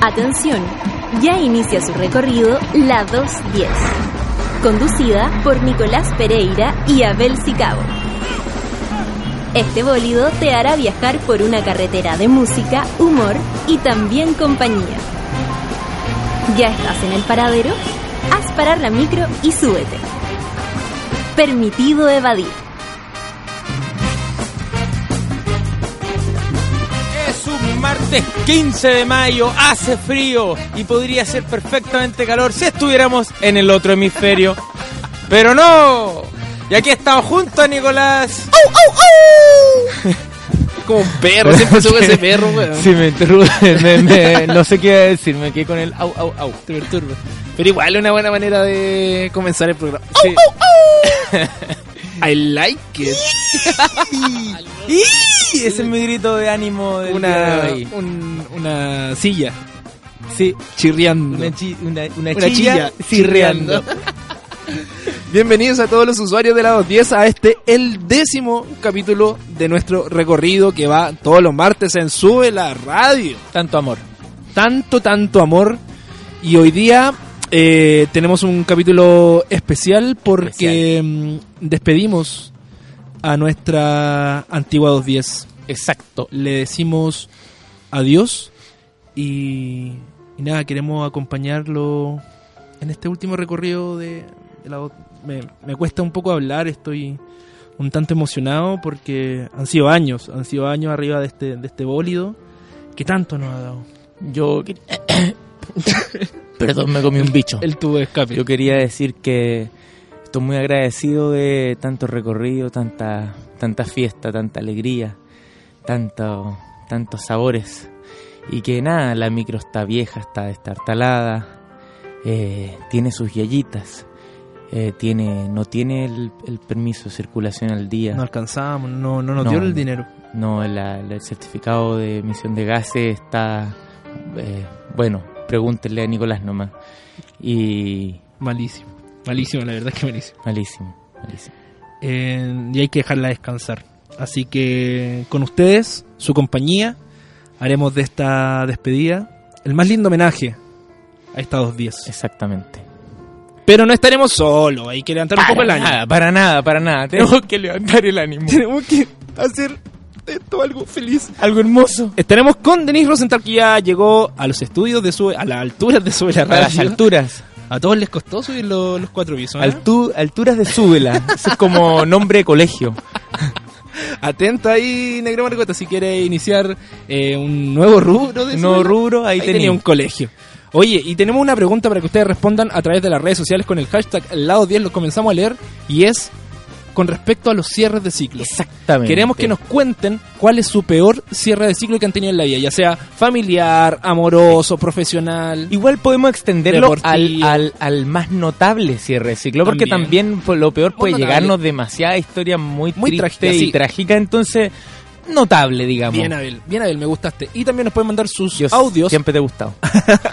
Atención, ya inicia su recorrido la 210, conducida por Nicolás Pereira y Abel Sicabo. Este bólido te hará viajar por una carretera de música, humor y también compañía. ¿Ya estás en el paradero? Haz parar la micro y súbete. Permitido evadir. Martes 15 de mayo, hace frío y podría ser perfectamente calor si estuviéramos en el otro hemisferio. Pero no. Y aquí estamos juntos, Nicolás. Como un perro, siempre sube ese perro, weón. Sí, me interrumpe, me- me- no sé qué decir, me quedé con el au, au, au. Te perturba. Pero igual es una buena manera de comenzar el programa. Sí. I like it. ¡Y! Ese es mi grito de ánimo del día Una, de hoy. un- una silla Sí, chirriando. una, chi- una, una Una chilla, chilla chirriando. Bienvenidos a todos los usuarios de la 210 a este, el décimo capítulo de nuestro recorrido que va todos los martes en Sube la Radio. Tanto amor. Tanto, tanto amor. Y hoy día eh, tenemos un capítulo especial porque mm, despedimos a nuestra antigua 210. Exacto. Le decimos adiós y, y nada, queremos acompañarlo en este último recorrido de, de la... Me, me cuesta un poco hablar, estoy un tanto emocionado porque han sido años, han sido años arriba de este, de este bólido que tanto nos ha dado. Yo. Perdón, me comí un bicho. El tubo de escape. Yo quería decir que estoy muy agradecido de tanto recorrido, tanta, tanta fiesta, tanta alegría, tanto, tantos sabores. Y que nada, la micro está vieja, está destartalada, eh, tiene sus yayitas, eh, tiene, no tiene el, el permiso de circulación al día. No alcanzamos, no, no nos No. dio el dinero. No, la- la- el certificado de emisión de gases está, eh, bueno, pregúntenle a Nicolás nomás. Y Malísimo. Malísimo, la verdad es que malísimo. malísimo, malísimo. Eh, y hay que dejarla descansar. Así que con ustedes, su compañía, haremos de esta despedida el más lindo homenaje a estas dos días. Exactamente. Pero no estaremos solos, hay que levantar un poco el ánimo. nada, para nada, para nada. Tenemos que levantar el ánimo. Tenemos que hacer esto algo feliz. Algo hermoso. Estaremos con Denise Rosenthal, que ya llegó a los estudios de Sube, a las alturas de Sube la A las alturas. A todos les costó subir lo- los cuatro pisos. ¿eh? Altu- alturas de súbela. Eso es como nombre de colegio. Atenta ahí, Negro Margota, si quiere iniciar eh, un nuevo rubro de Un nuevo rubro, ahí tenía tenía un colegio. Oye, y tenemos una pregunta para que ustedes respondan a través de las redes sociales con el hashtag lado 10, lo comenzamos a leer, y es con respecto a los cierres de ciclo. Exactamente. Queremos que nos cuenten cuál es su peor cierre de ciclo que han tenido en la vida, ya sea familiar, amoroso, profesional. Igual podemos extenderlo al, al, al más notable cierre de ciclo, porque También. por lo peor puede llegarnos demasiada historia muy, Muy triste trágica, y sí. trágica, entonces notable, digamos. Bien, Abel, bien, Abel, me gustaste. Y también nos pueden mandar sus audios. Siempre te he gustado.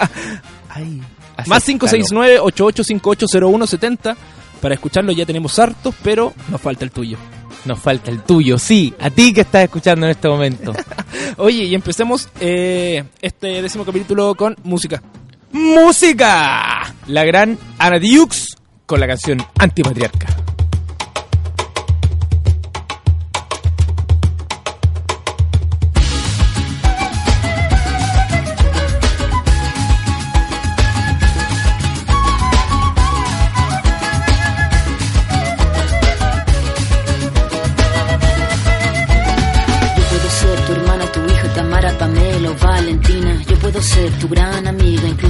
Ay. Más 569-8858-0170. Para escucharlo ya tenemos hartos, pero nos falta el tuyo. Nos falta el tuyo, sí, a ti que estás escuchando en este momento. Oye, y empecemos eh, este décimo capítulo con música. ¡Música! La gran Ana Diux con la canción Antipatriarca. Puedo ser tu gran amiga,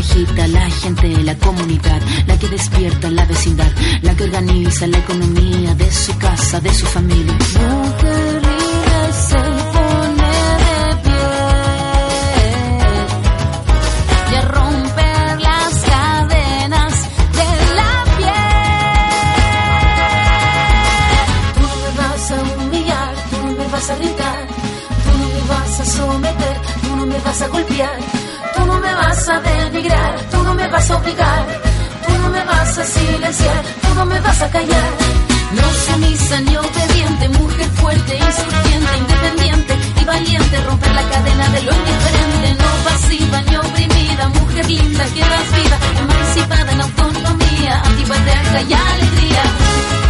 Agita la gente, la comunidad, la que despierta la vecindad, la que organiza la economía de su casa, de su familia. A silenciar, tú no me vas a callar. No sumisa ni obediente, mujer fuerte, insurgente, independiente y valiente, romper la cadena de lo indiferente, no pasiva ni oprimida, mujer linda que das vida, emancipada en autonomía, antipatriarca y alegría.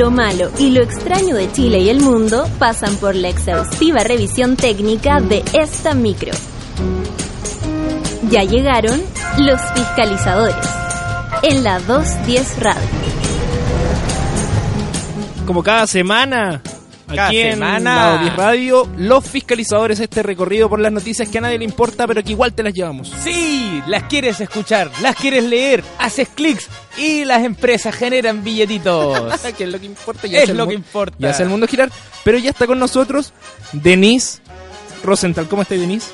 Lo malo y lo extraño de Chile y el mundo pasan por la exhaustiva revisión técnica de esta micro. Ya llegaron los fiscalizadores en la 210 Radio. Como cada semana, Cada aquí en semana. Lado 10 Radio, los fiscalizadores, este recorrido por las noticias que a nadie le importa, pero que igual te las llevamos. Sí, las quieres escuchar, las quieres leer, haces clics y las empresas generan billetitos. que es lo que importa. y es hace lo que importa. Y hace el mundo girar. Pero ya está con nosotros Denise Rosenthal. ¿Cómo está Denise?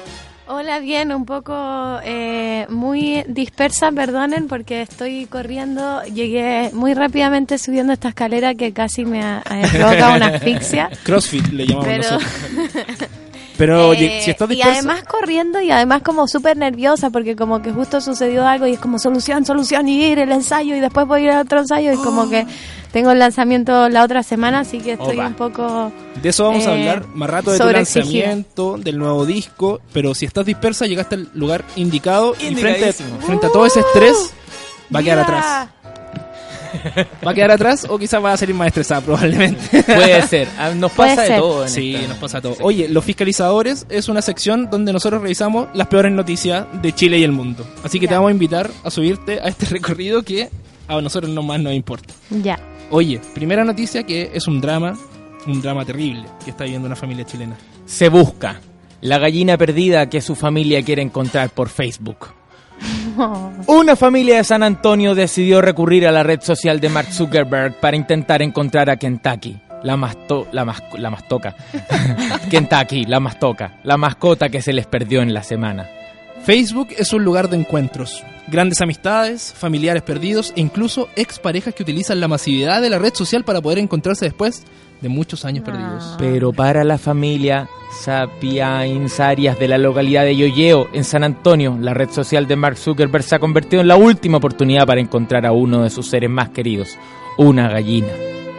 Hola, bien, un poco eh, muy dispersa, perdonen, porque estoy corriendo, llegué muy rápidamente subiendo esta escalera que casi me ha, ha provocado una asfixia. CrossFit le llamamos Pero, nosotros. Pero eh, oye, si estás y dispersa... además corriendo y además como súper nerviosa porque como que justo sucedió algo y es como solución, solución y ir el ensayo y después voy a ir a otro ensayo y como que tengo el lanzamiento la otra semana, así que estoy Opa. un poco... De eso vamos a eh, hablar más rato de tu lanzamiento, del nuevo disco. Pero si estás dispersa, llegaste al lugar indicado y frente, frente a todo ese estrés, va a quedar atrás. Va a quedar atrás o quizás va a salir más estresada probablemente. Puede ser, ah, nos Puede pasa de ser. todo. en Sí, esta- nos pasa todo. Oye, los fiscalizadores es una sección donde nosotros revisamos las peores noticias de Chile y el mundo. Así que te vamos a invitar a subirte a este recorrido que a nosotros no más nos importa. Ya. Oye, primera noticia que es un drama, un drama terrible que está viviendo una familia chilena. Se busca la gallina perdida que su familia quiere encontrar por Facebook. Una familia de San Antonio decidió recurrir a la red social de Mark Zuckerberg para intentar encontrar a Kentucky, la masto la, mas- la mastoca. Kentucky, la mastoca, la mascota que se les perdió en la semana. Facebook es un lugar de encuentros, grandes amistades, familiares perdidos e incluso exparejas que utilizan la masividad de la red social para poder encontrarse después de muchos años perdidos. Pero para la familia Sapiens Arias de la localidad de Yoyeo, en San Antonio, la red social de Mark Zuckerberg se ha convertido en la última oportunidad para encontrar a uno de sus seres más queridos, una gallina.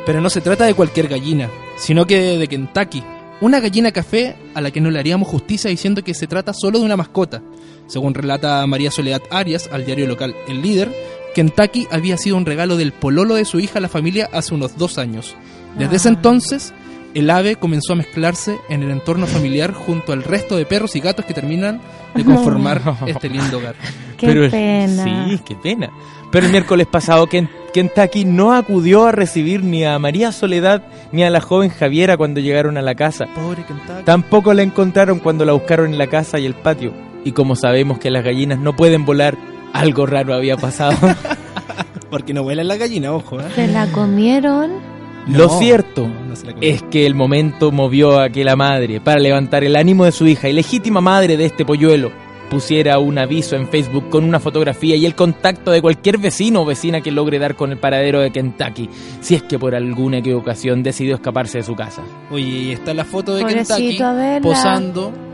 Pero no se trata de cualquier gallina, sino que de Kentucky. Una gallina café a la que no le haríamos justicia diciendo que se trata solo de una mascota. Según relata María Soledad Arias al diario local El Líder, Kentucky había sido un regalo del pololo de su hija a la familia hace unos dos años. Desde ese entonces, el ave comenzó a mezclarse en el entorno familiar junto al resto de perros y gatos que terminan de conformar este lindo hogar. Qué Pero- pena. Sí, qué pena. Pero el miércoles pasado Ken- Kentucky no acudió a recibir ni a María Soledad ni a la joven Javiera cuando llegaron a la casa. Pobre Kentucky. Tampoco la encontraron cuando la buscaron en la casa y el patio. Y como sabemos que las gallinas no pueden volar, algo raro había pasado. Porque no vuelan la gallina, ojo. ¿eh? Se la comieron. Lo cierto no, es que el momento movió a que la madre, para levantar el ánimo de su hija y legítima madre de este polluelo, pusiera un aviso en Facebook con una fotografía y el contacto de cualquier vecino o vecina que logre dar con el paradero de Kentucky, si es que por alguna equivocación decidió escaparse de su casa. Oye, y está la foto de Pobrecito, Kentucky posando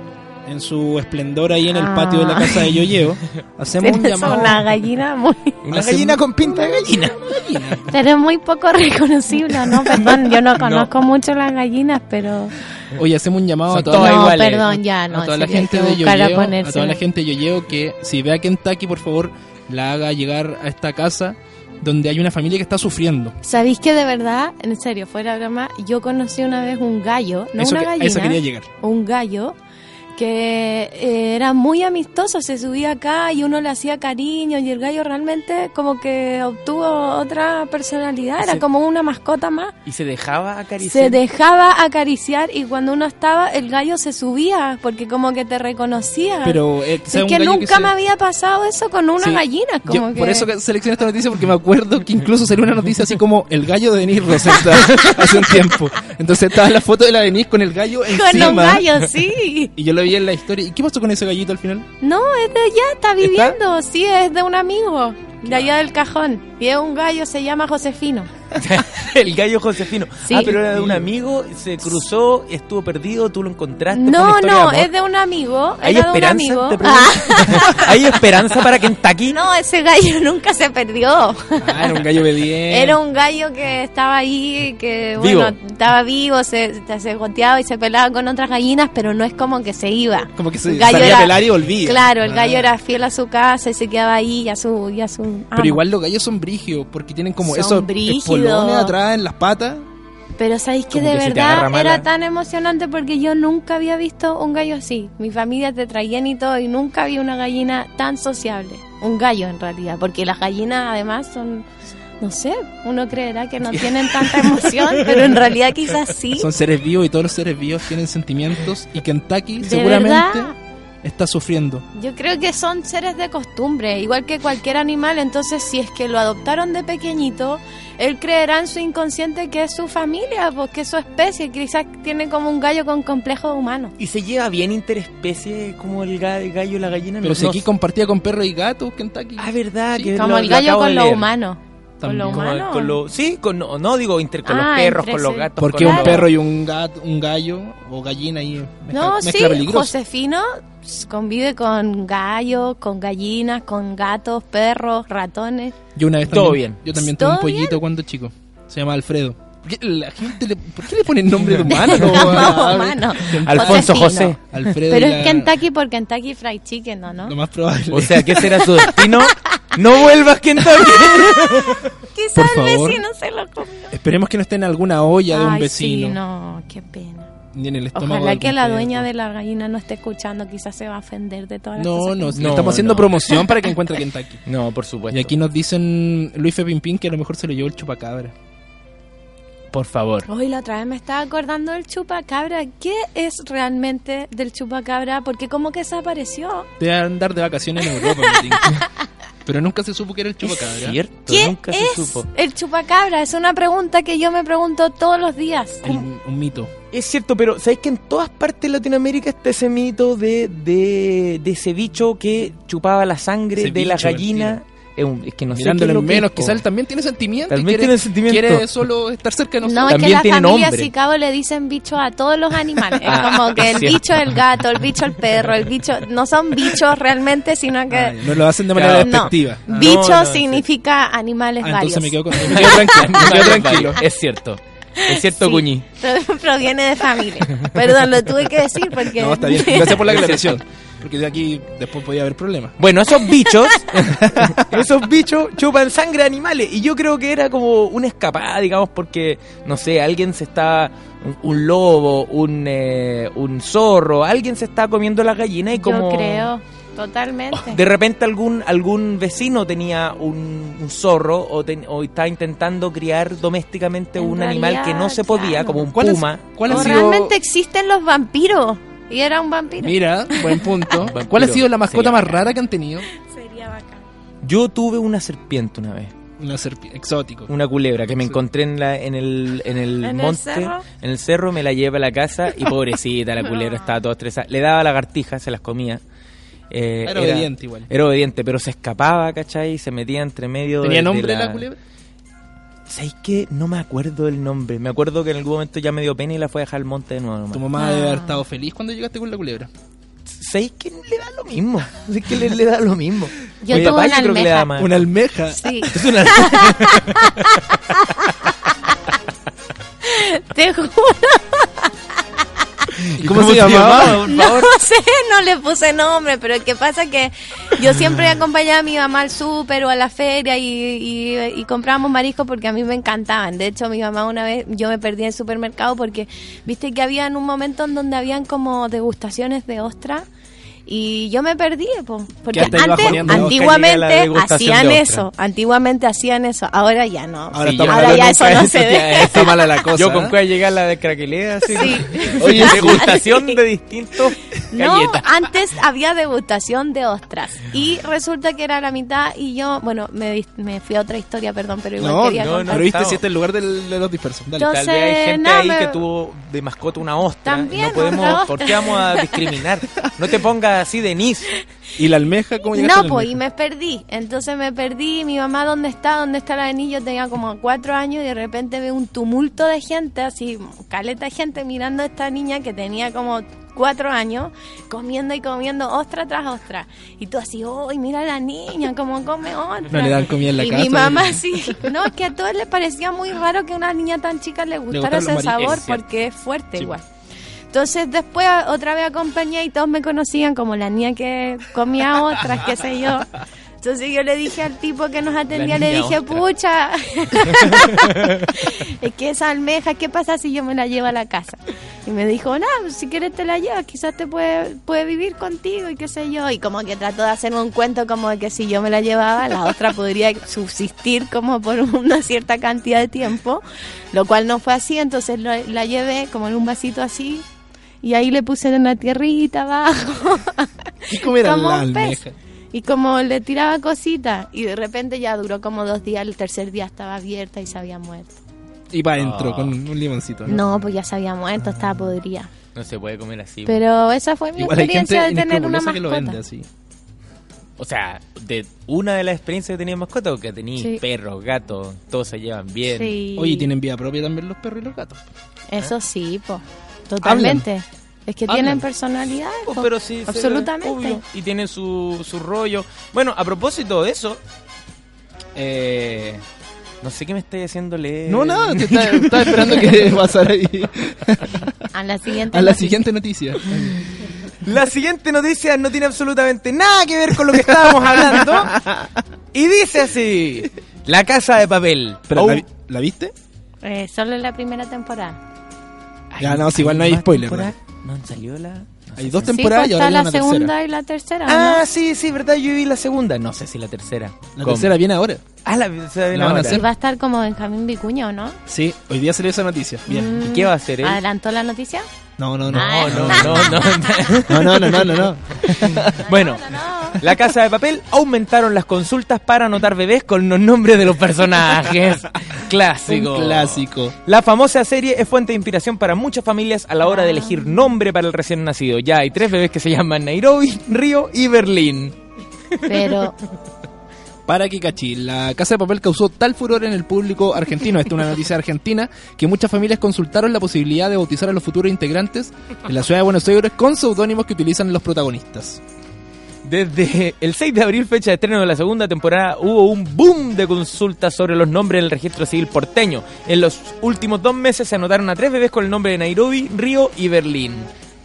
en su esplendor ahí en el Ah. patio de la casa de Yoyeo. Hacemos un llamado. una gallina muy... Una gallina con pinta de gallina. Pero muy poco reconocible, ¿no? Perdón, yo no conozco mucho las gallinas, pero... Oye, hacemos un llamado Son a toda, no, iguales. perdón, ya, no. a toda la gente de Yoyeo, a toda la gente de Yoyeo que si ve a Kentucky, por favor, la haga llegar a esta casa donde hay una familia que está sufriendo. ¿Sabéis que de verdad, en serio, fuera de broma, yo conocí una vez un gallo, no eso, una que- a gallina, eso quería llegar. un gallo que eh, era muy amistoso, se subía acá y uno le hacía cariño y el gallo realmente como que obtuvo otra personalidad, era como una mascota más. Y se dejaba acariciar. Se dejaba acariciar y cuando uno estaba, el gallo se subía porque como que te reconocía. Pero eh, es que nunca se- me había pasado eso con una Sí, gallina, Yo como que... Por eso que seleccioné esta noticia porque me acuerdo que incluso salió una noticia así como el gallo de Denis Rosetta hace un tiempo. Entonces estaba la foto de la Denis con el gallo encima. Con un gallo, sí. Y yo lo vi en la historia. ¿Y qué pasó con ese gallito al final? No, es de allá, está viviendo, sí, es de un amigo, de allá del cajón. Y es un gallo, se llama Josefino. el gallo Josefino. Sí. Ah, pero era de un amigo, se cruzó, estuvo perdido, tú lo encontraste. No, no, de es de un amigo, ¿Hay era de un esperanza? amigo. Pregunto. ¿Hay esperanza para Kentucky? No, ese gallo nunca se perdió. Ah, era un gallo obediente. Era un gallo que estaba ahí, que Vivo. bueno, estaba vivo, se, se goteaba y se pelaba con otras gallinas, pero no es como que se iba. Como que se gallo salía era- a pelar y volvía. Claro, el Ah. gallo era fiel a su casa y se quedaba ahí y a su, y a su amo. Pero igual los gallos son brígidos porque tienen como Son esos brígidos. Espolones atrás en las patas. Pero sabéis que Como de que verdad era tan emocionante porque yo nunca había visto un gallo así. Mi familia te traían y todo y nunca vi una gallina tan sociable. Un gallo en realidad, porque las gallinas además son, no sé, uno creerá que no tienen tanta emoción, pero en realidad quizás sí. Son seres vivos y todos los seres vivos tienen sentimientos. Y Kentucky De seguramente verdad. Está sufriendo. Yo creo que son seres de costumbre, igual que cualquier animal, entonces si es que lo adoptaron de pequeñito, él creerá en su inconsciente que es su familia, porque es su especie, quizás tiene como un gallo con complejo humano. ¿Y se lleva bien interespecie como el ga- el gallo y la gallina? Pero No- si aquí compartía con perros y gatos, Kentucky. Ah, verdad, Sí, que Como lo- el lo gallo con lo leer. Humano. Con lo También. Humano. con lo- sí, con, no, no, digo inter, con Ah, los perros, entre con los gatos. Porque un perro y un gato, un gallo o gallina ahí mezcla, No, sí. Josefino convive con gallos, con gallinas, con gatos, perros, ratones. Yo una vez Todo también, bien. Yo también tuve un ¿Todo pollito cuando chico. Se llama Alfredo. ¿Por qué La gente le, ¿Por qué le ponen nombre de humano? No, humano. Alfonso. José. Alfredo Pero es la- Kentucky por Kentucky Fried Chicken, ¿no? ¿no? Lo más probable. O sea, ¿qué será su destino? No vuelvas, Kentucky. Quizás por el favor. vecino se lo comió. Esperemos que no esté en alguna olla de un vecino. Sí, no, qué pena. Ni en el estómago. Ojalá que la perro. dueña de la gallina no esté escuchando, quizás se va a ofender de todas las No, cosas. no, No, estamos haciendo no. promoción para que encuentre Kentucky. No, por supuesto. Y aquí nos dicen Luis Pimpín que a lo mejor se lo llevó el chupacabra. Por favor. Hoy la otra vez me estaba acordando del chupacabra. ¿Qué es realmente del chupacabra? Porque como que desapareció. Debe andar de vacaciones en Europa. Pero nunca se supo que era el chupacabra. Cierto, ¿Qué nunca es se supo. el chupacabra? Es una pregunta que yo me pregunto todos los días. El- un mito. Es cierto, pero ¿sabéis que en todas partes de Latinoamérica está ese mito de, de, de ese bicho que chupaba la sangre Ese de la gallina? Es, un- es que no sé qué Mirándolo es que menos, es, quizás él también tiene sentimientos. También quiere, tiene sentimiento. Quiere solo estar cerca de No, nosotros. es que También la tiene familia. Chicago le dicen bicho a todos los animales. Es Ah, como que es el bicho el gato, el bicho el perro, el bicho... No son bichos realmente, sino que... Ay, no lo hacen de manera Claro. no, despectiva. Ah. bicho No, no, significa animales Ah, varios. entonces me quedo, con, me quedo tranquilo. Me quedo tranquilo. Es cierto. Es cierto, Sí. Cuñi. Pro- Proviene de familia. Perdón, lo tuve que decir porque... No, está bien. Gracias por la aclaración. Porque de aquí después podía haber problemas. Bueno, esos bichos, esos bichos chupan sangre de animales. Y yo creo que era como una escapada, digamos, porque, no sé, alguien se está, un, un lobo, un, eh, un zorro, alguien se está comiendo las gallinas y como... Yo creo, totalmente. De repente algún algún vecino tenía un, un zorro o, ten- o estaba intentando criar domésticamente En un animal que no se podía, claro. como un ¿Cuál es- puma. cuál ha o sido- realmente existen los vampiros. Y era un vampiro. Mira, buen punto. Vampiro. ¿Cuál ha sido la mascota Sería más bacán. rara que han tenido? Sería bacán. Yo tuve una serpiente una vez. Una serpiente, exótico. una culebra que me Sí. encontré en, la, en el, en el ¿En el monte, cerro? en el cerro, me la llevé a la casa y pobrecita, la culebra estaba toda estresada. Le daba lagartijas, se las comía. Eh, Era obediente igual. Era obediente, pero se escapaba, ¿cachai? Y se metía entre medio ¿Tenía de- de nombre la... culebra? ¿Sabéis qué? No me acuerdo del nombre. Me acuerdo que en algún momento ya me dio pena y la fue a dejar al monte de nuevo. nomás. Tu mamá debe Ah. haber estado feliz cuando llegaste con la culebra. ¿Sabéis que le da lo mismo? ¿Sabéis que le, le da lo mismo? Yo tuve papá una creo que le almeja. da más. Una almeja. Sí. Es una- Te juro. ¿Y cómo, se llamaba? por No sé, no le puse nombre, pero el que pasa que yo siempre acompañaba a mi mamá al súper o a la feria y, y, y comprábamos mariscos porque a mí me encantaban. De hecho, mi mamá una vez, yo me perdí en el supermercado porque viste que había en un momento en donde habían como degustaciones de ostra. Y yo me perdí, po, porque antes, llegué a antiguamente hacían eso, antiguamente hacían eso, ahora ya no. Ahora Sí, ya eso no se ve. Está mala la cosa. Yo con ¿eh? cuál llegar la de craquelea, así. Sí. Oye, degustación de distintos No, galletas. antes había degustación de ostras y resulta que era la mitad y yo, bueno, me, fui a otra historia, perdón, pero igual No, quería no, contar. Pero viste si este es el lugar del- de los dispersos. Dale. Yo- Tal vez hay Entonces, gente no, ahí me- que tuvo de mascota una ostra. También, no podemos, otra ¿por ostra. qué vamos a discriminar? No te pongas así, Denise. ¿Y la almeja? ¿Cómo llegaste No, pues, y me perdí. Entonces me perdí. Mi mamá, ¿dónde está? ¿Dónde está la niña? Yo tenía como cuatro años y de repente veo un tumulto de gente, así, caleta de gente mirando a esta niña que tenía como cuatro años, comiendo y comiendo ostra tras ostra. Y tú así, ¡ay, mira a la niña, cómo come ostra! No le dan comida en la y casa. mi mamá sí. No, es que a todos les parecía muy raro que a una niña tan chica le gustara ese sabor porque es fuerte Sí. igual. Entonces después otra vez acompañé y todos me conocían como la niña que comía otras, qué sé yo. Entonces yo le dije al tipo que nos atendía, le dije, ostra. pucha, es que esa almeja, ¿qué pasa si yo me la llevo a la casa? Y me dijo, no, si quieres te la llevas, quizás te puede, puede vivir contigo y qué sé yo. Y como que trató de hacerme un cuento como de que si yo me la llevaba, la otra podría subsistir como por una cierta cantidad de tiempo, lo cual no fue así, entonces lo- la llevé como en un vasito así. Y ahí le puse una tierrita abajo. ¿Y cómo era como la un pez. almeja? Y como le tiraba cositas. Y de repente ya duró como dos días. El tercer día estaba abierta y se había muerto. Y para adentro, Ah. con un limoncito. ¿no? No, pues ya se había muerto, estaba podrida. No se puede comer así. Pero esa fue mi Igual experiencia de tener una inescrupulosa que lo mascota. vende así. O sea, de una de las experiencias que tenía mascota, porque tenía Sí. perros, gatos, todos se llevan bien. Sí. Oye, ¿tienen vida propia también los perros y los gatos? Eso sí, po. Totalmente. Es que Hablan. tienen personalidad. Pues, po. pero sí, Absolutamente. obvio, y tienen su, su rollo. Bueno, a propósito de eso, eh, no sé qué me estáis haciendo leer. No, nada, te estaba, estaba esperando que pasara ahí. A la siguiente. A la noticia. siguiente noticia. La siguiente noticia no tiene absolutamente nada que ver con lo que estábamos hablando. Y dice así: La casa de papel. Pero, Oh, ¿la, vi- ¿la viste? Eh, solo en la primera temporada. Ya, no, si igual no hay spoiler? No han salido la. no Hay dos si- Sí, temporadas pues y ahora está la una segunda tercera. y la tercera. ¿o Ah, ¿no? sí, sí, verdad, yo vi la segunda. No sé si la tercera. La ¿Cómo? tercera viene ahora. Ah, la tercera viene ahora. Y va a estar como Benjamín Vicuña, ¿o no? Sí, hoy día salió esa noticia. Bien. Mm, ¿Y qué va a hacer él? ¿Adelantó la noticia? No, no, no. Ah. No, no, no, no. No, no, no, no, no, no. Bueno, No, no, no. la Casa de Papel aumentaron las consultas para anotar bebés con los nombres de los personajes. Clásico. Un clásico. La famosa serie es fuente de inspiración para muchas familias a la hora de elegir nombre para el recién nacido. Ya hay tres bebés que se llaman Nairobi, Río y Berlín. Pero Para Kikachi, la Casa de Papel causó tal furor en el público argentino, esta es una noticia argentina, que muchas familias consultaron la posibilidad de bautizar a los futuros integrantes en la ciudad de Buenos Aires con seudónimos que utilizan los protagonistas. Desde el 6 de abril, fecha de estreno de la segunda temporada, hubo un boom de consultas sobre los nombres en el registro civil porteño. En los últimos dos meses se anotaron a tres bebés con el nombre de Nairobi, Río y Berlín.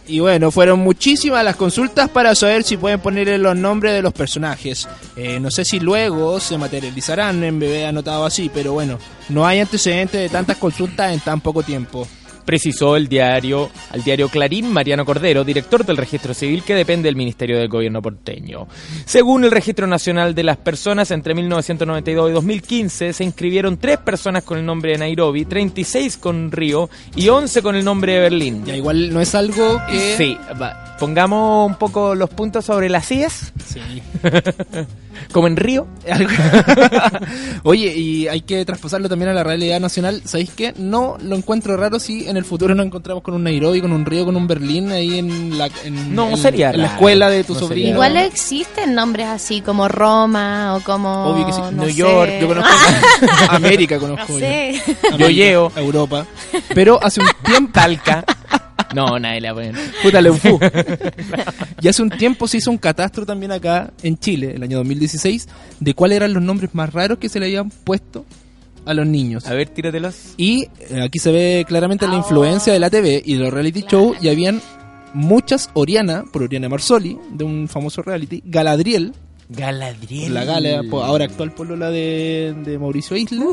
Y bueno, fueron muchísimas las consultas para saber si pueden ponerle los nombres de los personajes. Eh, no sé si luego se materializarán en bebé anotado así, pero bueno, no hay antecedentes de tantas consultas en tan poco tiempo. Precisó el diario, al diario Clarín Mariano Cordero, director del registro civil que depende del Ministerio del Gobierno porteño. Según el Registro Nacional de las Personas, entre 1992 y 2015 se inscribieron tres personas con el nombre de Nairobi, 36 con Río y 11 con el nombre de Berlín. Ya igual no es algo que... Sí, va, pongamos un poco los puntos sobre las IES, Sí. como en Río. Oye, y hay que traspasarlo también a la realidad nacional. ¿Sabéis qué? No lo encuentro raro si en el futuro nos encontramos con un Nairobi, con un Río, con un Berlín ahí en la, en, No, en- sería en la escuela de tu No sobrino. sería Igual existen nombres así como Roma o como. Obvio que sí. no New sé. York, Yo conozco América, No conozco yo. sé. América, Yoyeo. Europa. Pero hace un tiempo... Talca. No, nadie la puede. Puta Leufú. y hace un tiempo se hizo un catastro también acá en Chile, el año 2016, de cuáles eran los nombres más raros que se le habían puesto a los niños. A ver, tíratelos. Y eh, aquí se ve claramente la influencia de la TV y de los reality show y habían muchas Oriana, por Oriana Marsoli, de un famoso reality, Galadriel, Galadriel. la gala, ahora actual polola de, de Mauricio Isla,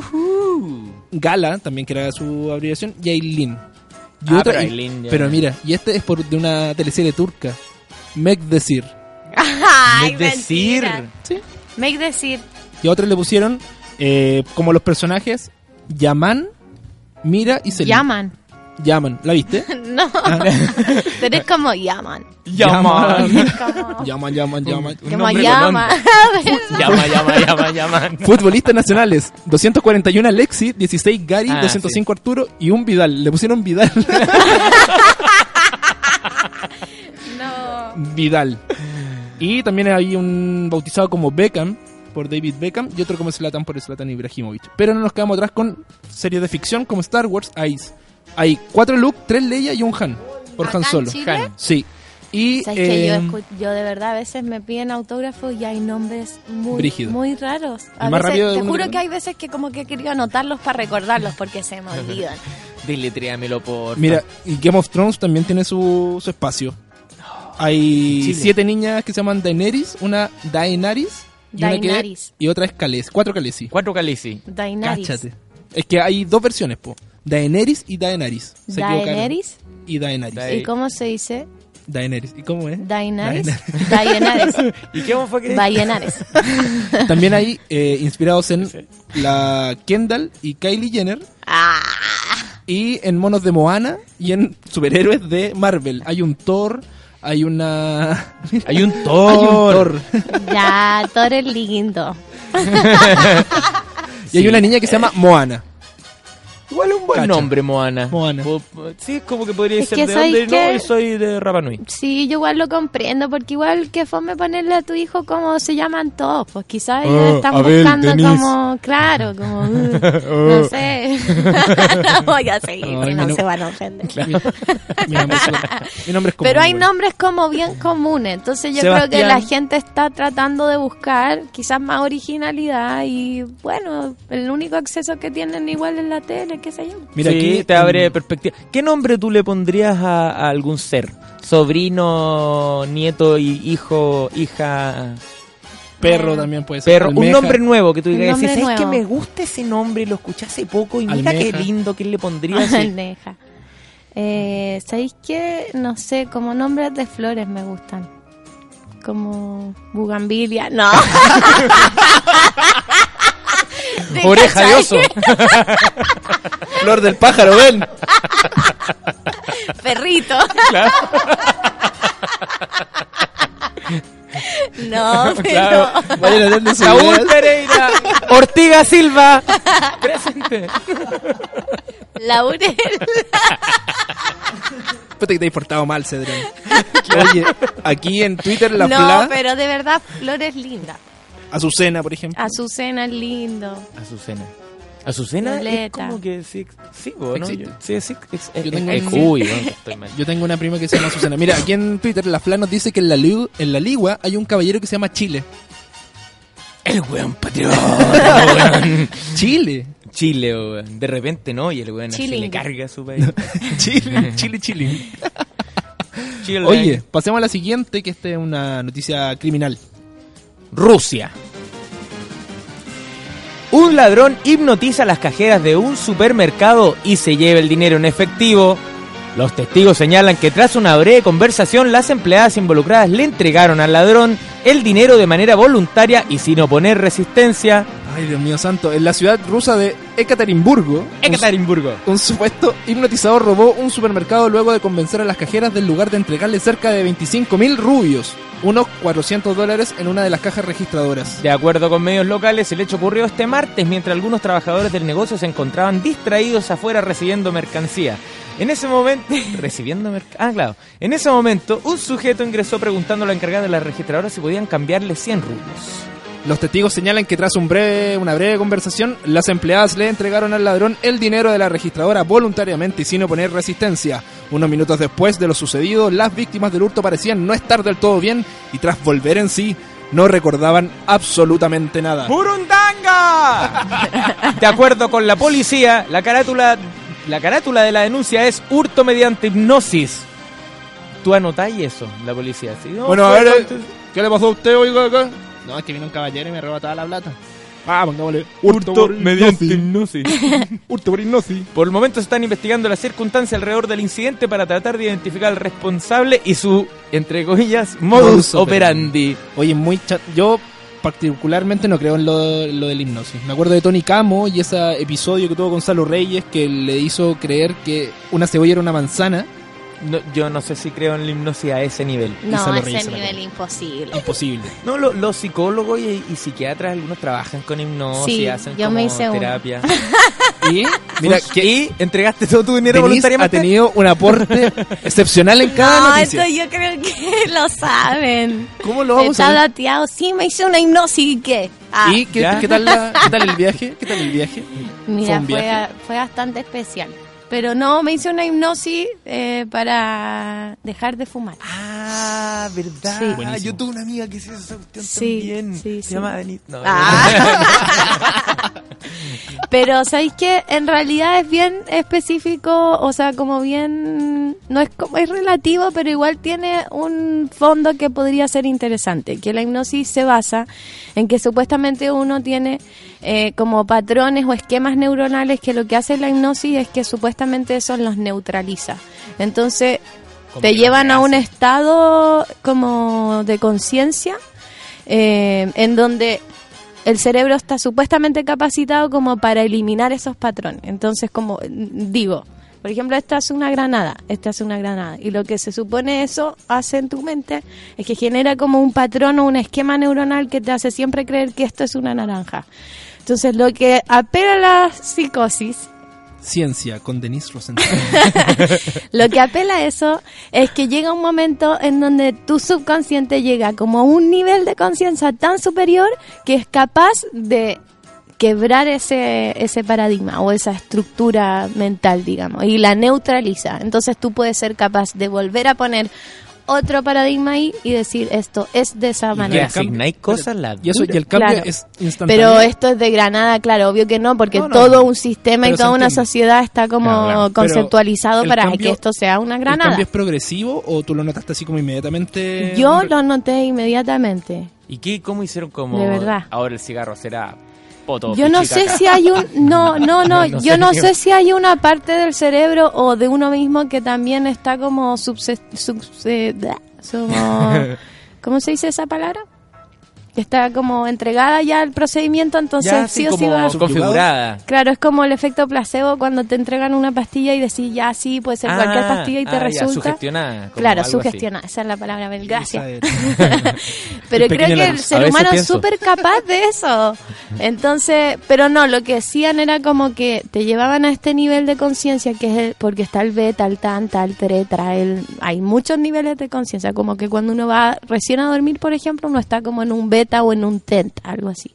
Gala, también que era su abreviación, y Aileen. Y Ah, otra- pero y- Aileen ya- pero mira, y este es por de una teleserie turca, Meg decir. ¿sí? Make decir. Y a otra le pusieron, eh, como los personajes, Yaman, Mira y Selin. Llaman. Yaman, ¿la viste? No. Pero es como llaman. llaman. Como, Llaman, llaman, llaman. Un como nombre llama. Llama, llama, llama, llaman. Futbolistas nacionales, 241 Alexi, 16 Gary, Ah, 205 Arturo y un Vidal. Le pusieron Vidal. no. Vidal. Y también hay un bautizado como Beckham por David Beckham y otro como Zlatan por Zlatan Ibrahimovic. Pero no nos quedamos atrás con series de ficción como Star Wars. Hay, hay cuatro Luke, tres Leia y un Han por ¿Acá Han en Solo. Chile? Han. Sí. Y ¿Sabes que yo, eh, escu- yo de verdad a veces me piden autógrafos y hay nombres muy, Brígido. muy raros. A más veces- rápido de te uno juro que- hay veces que como que he querido anotarlos para recordarlos porque se me olvidan. Deletréamelo por. Mira, y Game of Thrones también tiene su, su espacio. Hay Chile. siete niñas que se llaman Daenerys, una Daenaris y, una que- Daenerys. y otra es Khaleesi, cuatro Khaleesi. Cuatro Calisi. Daenerys. Cáchate. Es que hay dos versiones, po. Daenerys y Daenaris. Se. Daenerys. Y Daenaris. Dae- ¿Y cómo se dice? Daenerys. ¿Y cómo es? Daenerys. Daenerys. ¿Y qué fue que Daenerys. También hay eh, inspirados en la Kendall y Kylie Jenner Ah, y en monos de Moana y en superhéroes de Marvel. Hay un Thor, hay una... Hay un Hay un Thor. Thor. ya, Thor es lindo. Y hay una niña que se llama Moana. Igual un buen Cacha. nombre, Moana. Moana. Sí, es como que podría Es ser que de ¿sabes dónde. qué? No, soy de Rapanui. Sí, yo igual lo comprendo, porque igual que fome ponerle a tu hijo como se llaman todos, pues quizás ellos Oh, están Abel, buscando como, claro, como, uh, no sé. no voy a seguir, Ay, que no no- se van a ofender. Mi, mi nombre es, mi nombre es como Pero hay nombres como bien comunes, entonces yo Sebastián. creo que la gente está tratando de buscar quizás más originalidad y bueno, el único acceso que tienen igual es la tele, qué sé yo. Mira, sí, aquí te abre perspectiva. ¿Qué nombre tú le pondrías a, a algún ser? Sobrino, nieto, y hijo, hija, Perro también puede ser. perro. Un nombre nuevo que tú digas, ¿sabes que me gusta ese nombre? Lo escuché hace poco y mira Almeja. qué lindo que le pondrías. Almeja. Eh, ¿Sabéis qué? No sé, como nombres de flores me gustan. Como bugambilia. No. ¿Te Oreja de oso. Flor del pájaro, ven. Perrito. No, pero Claro. Saúl. Pereira. Ortiga Silva. Presente. Laurel. Puta que te has portado mal, Cedrón. Oye, aquí en Twitter la no, Fla, pero de verdad, flores lindas. Azucena, por ejemplo. Azucena es lindo. Azucena. Azucena es Violeta. como que sí, sí, ¿o ¿no? Existe. Sí, sí, ex- Yo tengo ex- un- Uy, bueno, estoy mal. Yo tengo una prima que se llama Azucena. Mira, aquí en Twitter la Fla nos dice que en la, Liu- en la Ligua hay un caballero que se llama Chile. El weón patriota, weón. Chile. Chile, weón. De repente, ¿no? Y el weón Chilling. le carga a su país. Chile, Chile, Chile. Chile. Oye, pasemos a la siguiente, que esta es una noticia criminal. Rusia. Un ladrón hipnotiza las cajeras de un supermercado y se lleva el dinero en efectivo. Los testigos señalan que tras una breve conversación, las empleadas involucradas le entregaron al ladrón el dinero de manera voluntaria y sin oponer resistencia. Ay, Dios mío santo. En la ciudad rusa de Ekaterimburgo, un- Ekaterimburgo. un supuesto hipnotizador robó un supermercado luego de convencer a las cajeras del lugar de entregarle cerca de 25 mil rubios, unos 400 dólares en una de las cajas registradoras. De acuerdo con medios locales, el hecho ocurrió este martes mientras algunos trabajadores del negocio se encontraban distraídos afuera recibiendo mercancía. En ese momento, recibiendo mercancía. Ah, claro. En ese momento, un sujeto ingresó preguntando a la encargada de la registradora si podían cambiarle 100 rubios. Los testigos señalan que tras un breve, una breve conversación, las empleadas le entregaron al ladrón el dinero de la registradora voluntariamente y sin oponer resistencia. Unos minutos después de lo sucedido, las víctimas del hurto parecían no estar del todo bien y tras volver en sí, no recordaban absolutamente nada. ¡Burundanga! De acuerdo con la policía, la carátula, la carátula de la denuncia es hurto mediante hipnosis. ¿Tú anotáis eso, la policía? ¿sí? No, Bueno, a ver, ¿qué le pasó a usted, oiga, acá? No, es que vino un caballero y me robó toda la plata. Ah, pongámosle hurto, por hipnosis. hipnosis. Hurto por hipnosis. Por el momento se están investigando las circunstancias alrededor del incidente para tratar de identificar al responsable y su, entre comillas, modus Modus operandi. operandi. Oye, muy chat. Yo particularmente no creo en lo, lo del hipnosis. Me acuerdo de Tony Camo y ese episodio que tuvo Gonzalo Reyes que le hizo creer que una cebolla era una manzana. No, yo no sé si creo en la hipnosis a ese nivel. No, a ese nivel cara. imposible. Imposible. No, lo- los psicólogos y, y psiquiatras, algunos trabajan con hipnosis, Sí, hacen yo como me hice terapia. Y mira, que y entregaste todo tu dinero Denise ha voluntariamente. tenido un aporte excepcional en cada No, noticia. esto yo creo que lo saben. ¿Cómo lo vamos Está a ver? dateado. Sí, me hice una hipnosis y qué. Ah, ¿Y qué, qué tal la- qué tal el viaje? ¿Qué tal el viaje? mira, un fue, viaje? fue bastante especial. Pero no, me hice una hipnosis eh, para dejar de fumar. Ah, verdad. Sí. Ah, yo tuve una amiga que hizo esa cuestión Sí, también. sí, Se sí. llama Denise. No, Ah. Pero sabéis que en realidad es bien específico, o sea, como bien no es como es relativo, pero igual tiene un fondo que podría ser interesante, que la hipnosis se basa en que supuestamente uno tiene eh, como patrones o esquemas neuronales que lo que hace la hipnosis es que supuestamente eso los neutraliza. Entonces te llevan a un estado como de conciencia eh, en donde el cerebro está supuestamente capacitado como para eliminar esos patrones. Entonces, como digo, por ejemplo, esta es una granada, esta es una granada. Y lo que se supone eso hace en tu mente es que genera como un patrón o un esquema neuronal que te hace siempre creer que esto es una naranja. Entonces, lo que apela a la psicosis Ciencia con Denise Rosenthal. Lo que apela a eso es que llega un momento en donde tu subconsciente llega como a un nivel de conciencia tan superior que es capaz de quebrar ese, ese paradigma o esa estructura mental, digamos, y la neutraliza. Entonces tú puedes ser capaz de volver a poner otro paradigma ahí y decir esto es de esa manera. asignáis cosas la Y eso, y el cambio Claro. es instantáneo. Pero esto es de Granada, claro, obvio que no, porque No, no, todo un sistema y toda una sociedad está como Claro, claro. Pero conceptualizado para cambio- que esto sea una ¿El Granada. cambio es progresivo o tú lo notaste así como inmediatamente? Yo lo noté inmediatamente. ¿Y qué, cómo hicieron como De verdad. ahora el cigarro será poto? Yo no sé si hay un no, no, no, No yo sé. no sé si hay una parte del cerebro o de uno mismo que también está como subse, subse- bla, como- ¿cómo se dice esa palabra? Que está como entregada ya al procedimiento, entonces ya, sí sí, o sí va. configurada. Claro, es como el efecto placebo cuando te entregan una pastilla y decís ya sí, puede ser cualquier Ah, pastilla y te ah, ya, resulta. sugestionada, claro, así. sugestionada, esa es la palabra, Abel, gracias. Pero creo que el ser humano es súper capaz de eso. Entonces, pero no, lo que hacían era como que te llevaban a este nivel de conciencia que es el, porque está el beta, el tanta, el tetra, el, hay muchos niveles de conciencia, como que cuando uno va recién a dormir, por ejemplo, uno está como en un beta o en un tent, algo así.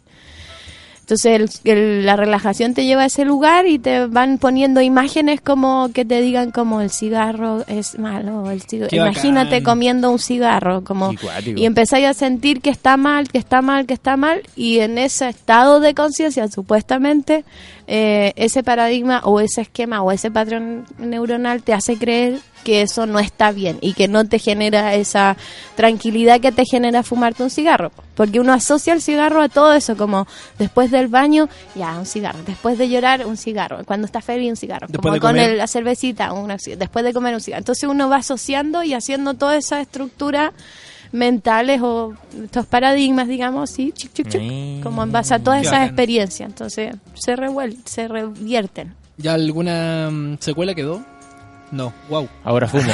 Entonces el- el- la relajación te lleva a ese lugar y te van poniendo imágenes como que te digan como el cigarro es malo, el cigarro. Imagínate bacán. comiendo un cigarro, como y empezáis a sentir que está mal, que está mal, que está mal y en ese estado de conciencia supuestamente eh, ese paradigma o ese esquema o ese patrón neuronal te hace creer que eso no está bien y que no te genera esa tranquilidad que te genera fumarte un cigarro. Porque uno asocia el cigarro a todo eso, como después del baño, ya, un cigarro. Después de llorar, un cigarro. Cuando está feliz, un cigarro. Después como de con comer. el- la cervecita, una, después de comer un cigarro. Entonces uno va asociando y haciendo toda esa estructura mentales o estos paradigmas, digamos, sí, chic, chic, chic, Mm. como en base a todas esas experiencias. Entonces se revuel se revierten. ¿Ya alguna mm, secuela quedó? No, wow. Ahora fumo.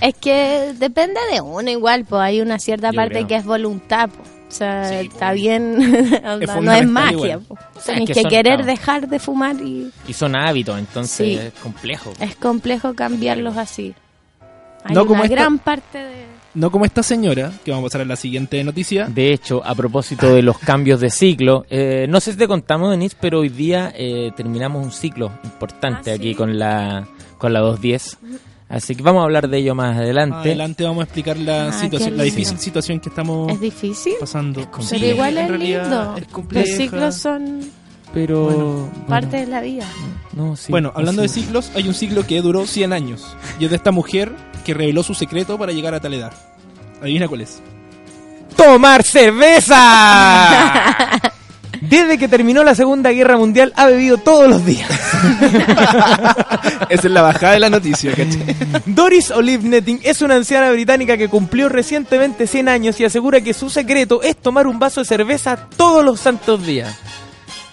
Es que depende de uno igual, pues hay una cierta Yo parte creo. que es voluntad, po. o sea, Sí, está bien, no es magia, igual. po. Sí, Tenés es que, que son- querer claro. dejar de fumar y y son hábitos, entonces Sí. es complejo. es complejo cambiarlos así. Hay No como una esta- gran parte de... No como esta señora, que vamos a pasar a la siguiente noticia. De hecho, a propósito de los cambios de ciclo, eh, no sé si te contamos, Denise, pero hoy día eh, terminamos un ciclo importante Ah, aquí ¿sí? con la con la 210. Así que vamos a hablar de ello más adelante. Adelante vamos a explicar la Ah, situación, la difícil situación que estamos Es difícil, pasando. complejo. pero igual es realidad lindo. es Los ciclos son Pero Bueno, parte de la vida. no, sí, bueno, hablando de ciclos, hay un ciclo que duró 100 años. Y es de esta mujer que reveló su secreto para llegar a tal edad. Adivina cuál es. ¡Tomar cerveza! Desde que terminó la Segunda Guerra Mundial ha bebido todos los días. Esa es la bajada de la noticia, ¿cachai? Doris Olive Netting es una anciana británica que cumplió recientemente 100 años y asegura que su secreto es tomar un vaso de cerveza todos los santos días.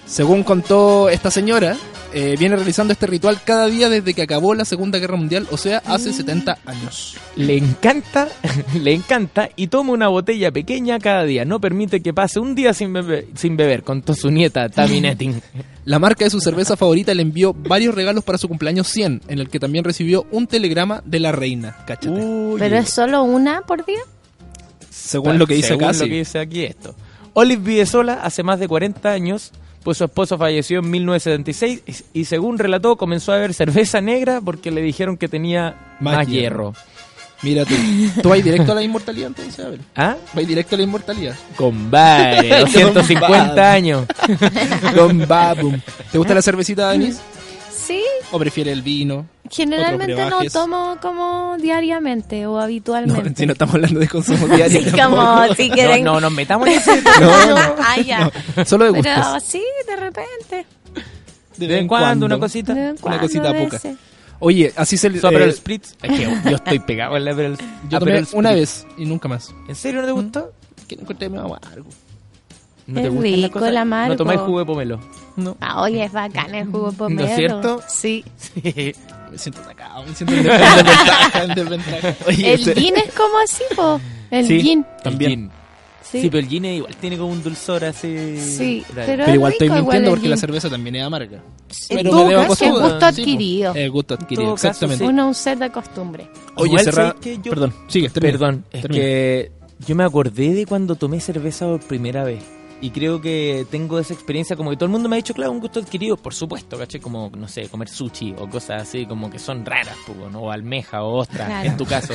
Según contó esta señora, eh, viene realizando este ritual cada día desde que acabó la Segunda Guerra Mundial, o sea, hace 70 años. Le encanta, le encanta y toma una botella pequeña cada día. No permite que pase un día sin beber, sin beber contó su nieta Tammy Netting. La marca de su cerveza favorita le envió varios regalos para su cumpleaños 100, en el que también recibió un telegrama de la reina. Cáchate. Pero es solo una por día. según lo que dice Según acá, lo sí. que dice aquí esto. Olive vive sola hace más de 40 años, pues su esposo falleció en 1976 y, y según relató comenzó a beber cerveza negra porque le dijeron que tenía Más más, hierro. hierro. Mira tú. ¿Tú vas directo a la inmortalidad entonces? A ver. ¿Ah? ¿Vas directo a la inmortalidad? Compadre, 250 Compadre. años. Con babum. ¿Te gusta la cervecita, Denise? Sí, ¿O prefiere el vino? generalmente no tomo como diariamente o No, habitualmente. si no estamos hablando de consumo diario. Sí, como si No, quieren. no nos metamos en ese. No, no. Ah, ya. Solo de gustos. Pero sí, de repente. De vez en cuando, una cosita. De vez en Una cosita a poca. Oye, así se le... So, pero eh, el Spritz, es que yo estoy pegado en la Aperol- yo tomé una vez y nunca más. ¿En serio no te gustó? Que encontré medio amargo. ¿No Es te gustan las rico el amargo. No tomáis jugo de pomelo. No. Ah, oye, es bacán el jugo ¿No pomelo. es cierto? Sí. Me siento atacado, me siento en desventaja, en desventaja. Oye, El ese- gin es como así, po. El Sí. gin. También. El gin. Sí. Sí. pero el gin igual tiene como un dulzor así. Sí, pero- Pero igual rico estoy mintiendo porque la cerveza también es amarga. En Pero me debo caso, es gusto Sí, adquirido. Eh, gusto adquirido, caso, exactamente. sí. Uno un set de costumbre. Oye, cerra- que yo- Perdón, sigue, termina. Perdón, es Termina. que yo me acordé de cuando tomé cerveza por primera vez. Y creo que tengo esa experiencia como que todo el mundo me ha dicho, claro, un gusto adquirido, por supuesto, ¿caché? Como, no sé, comer sushi o cosas así, como que son raras, pues, ¿no? o almeja o ostra, Claro. en tu caso.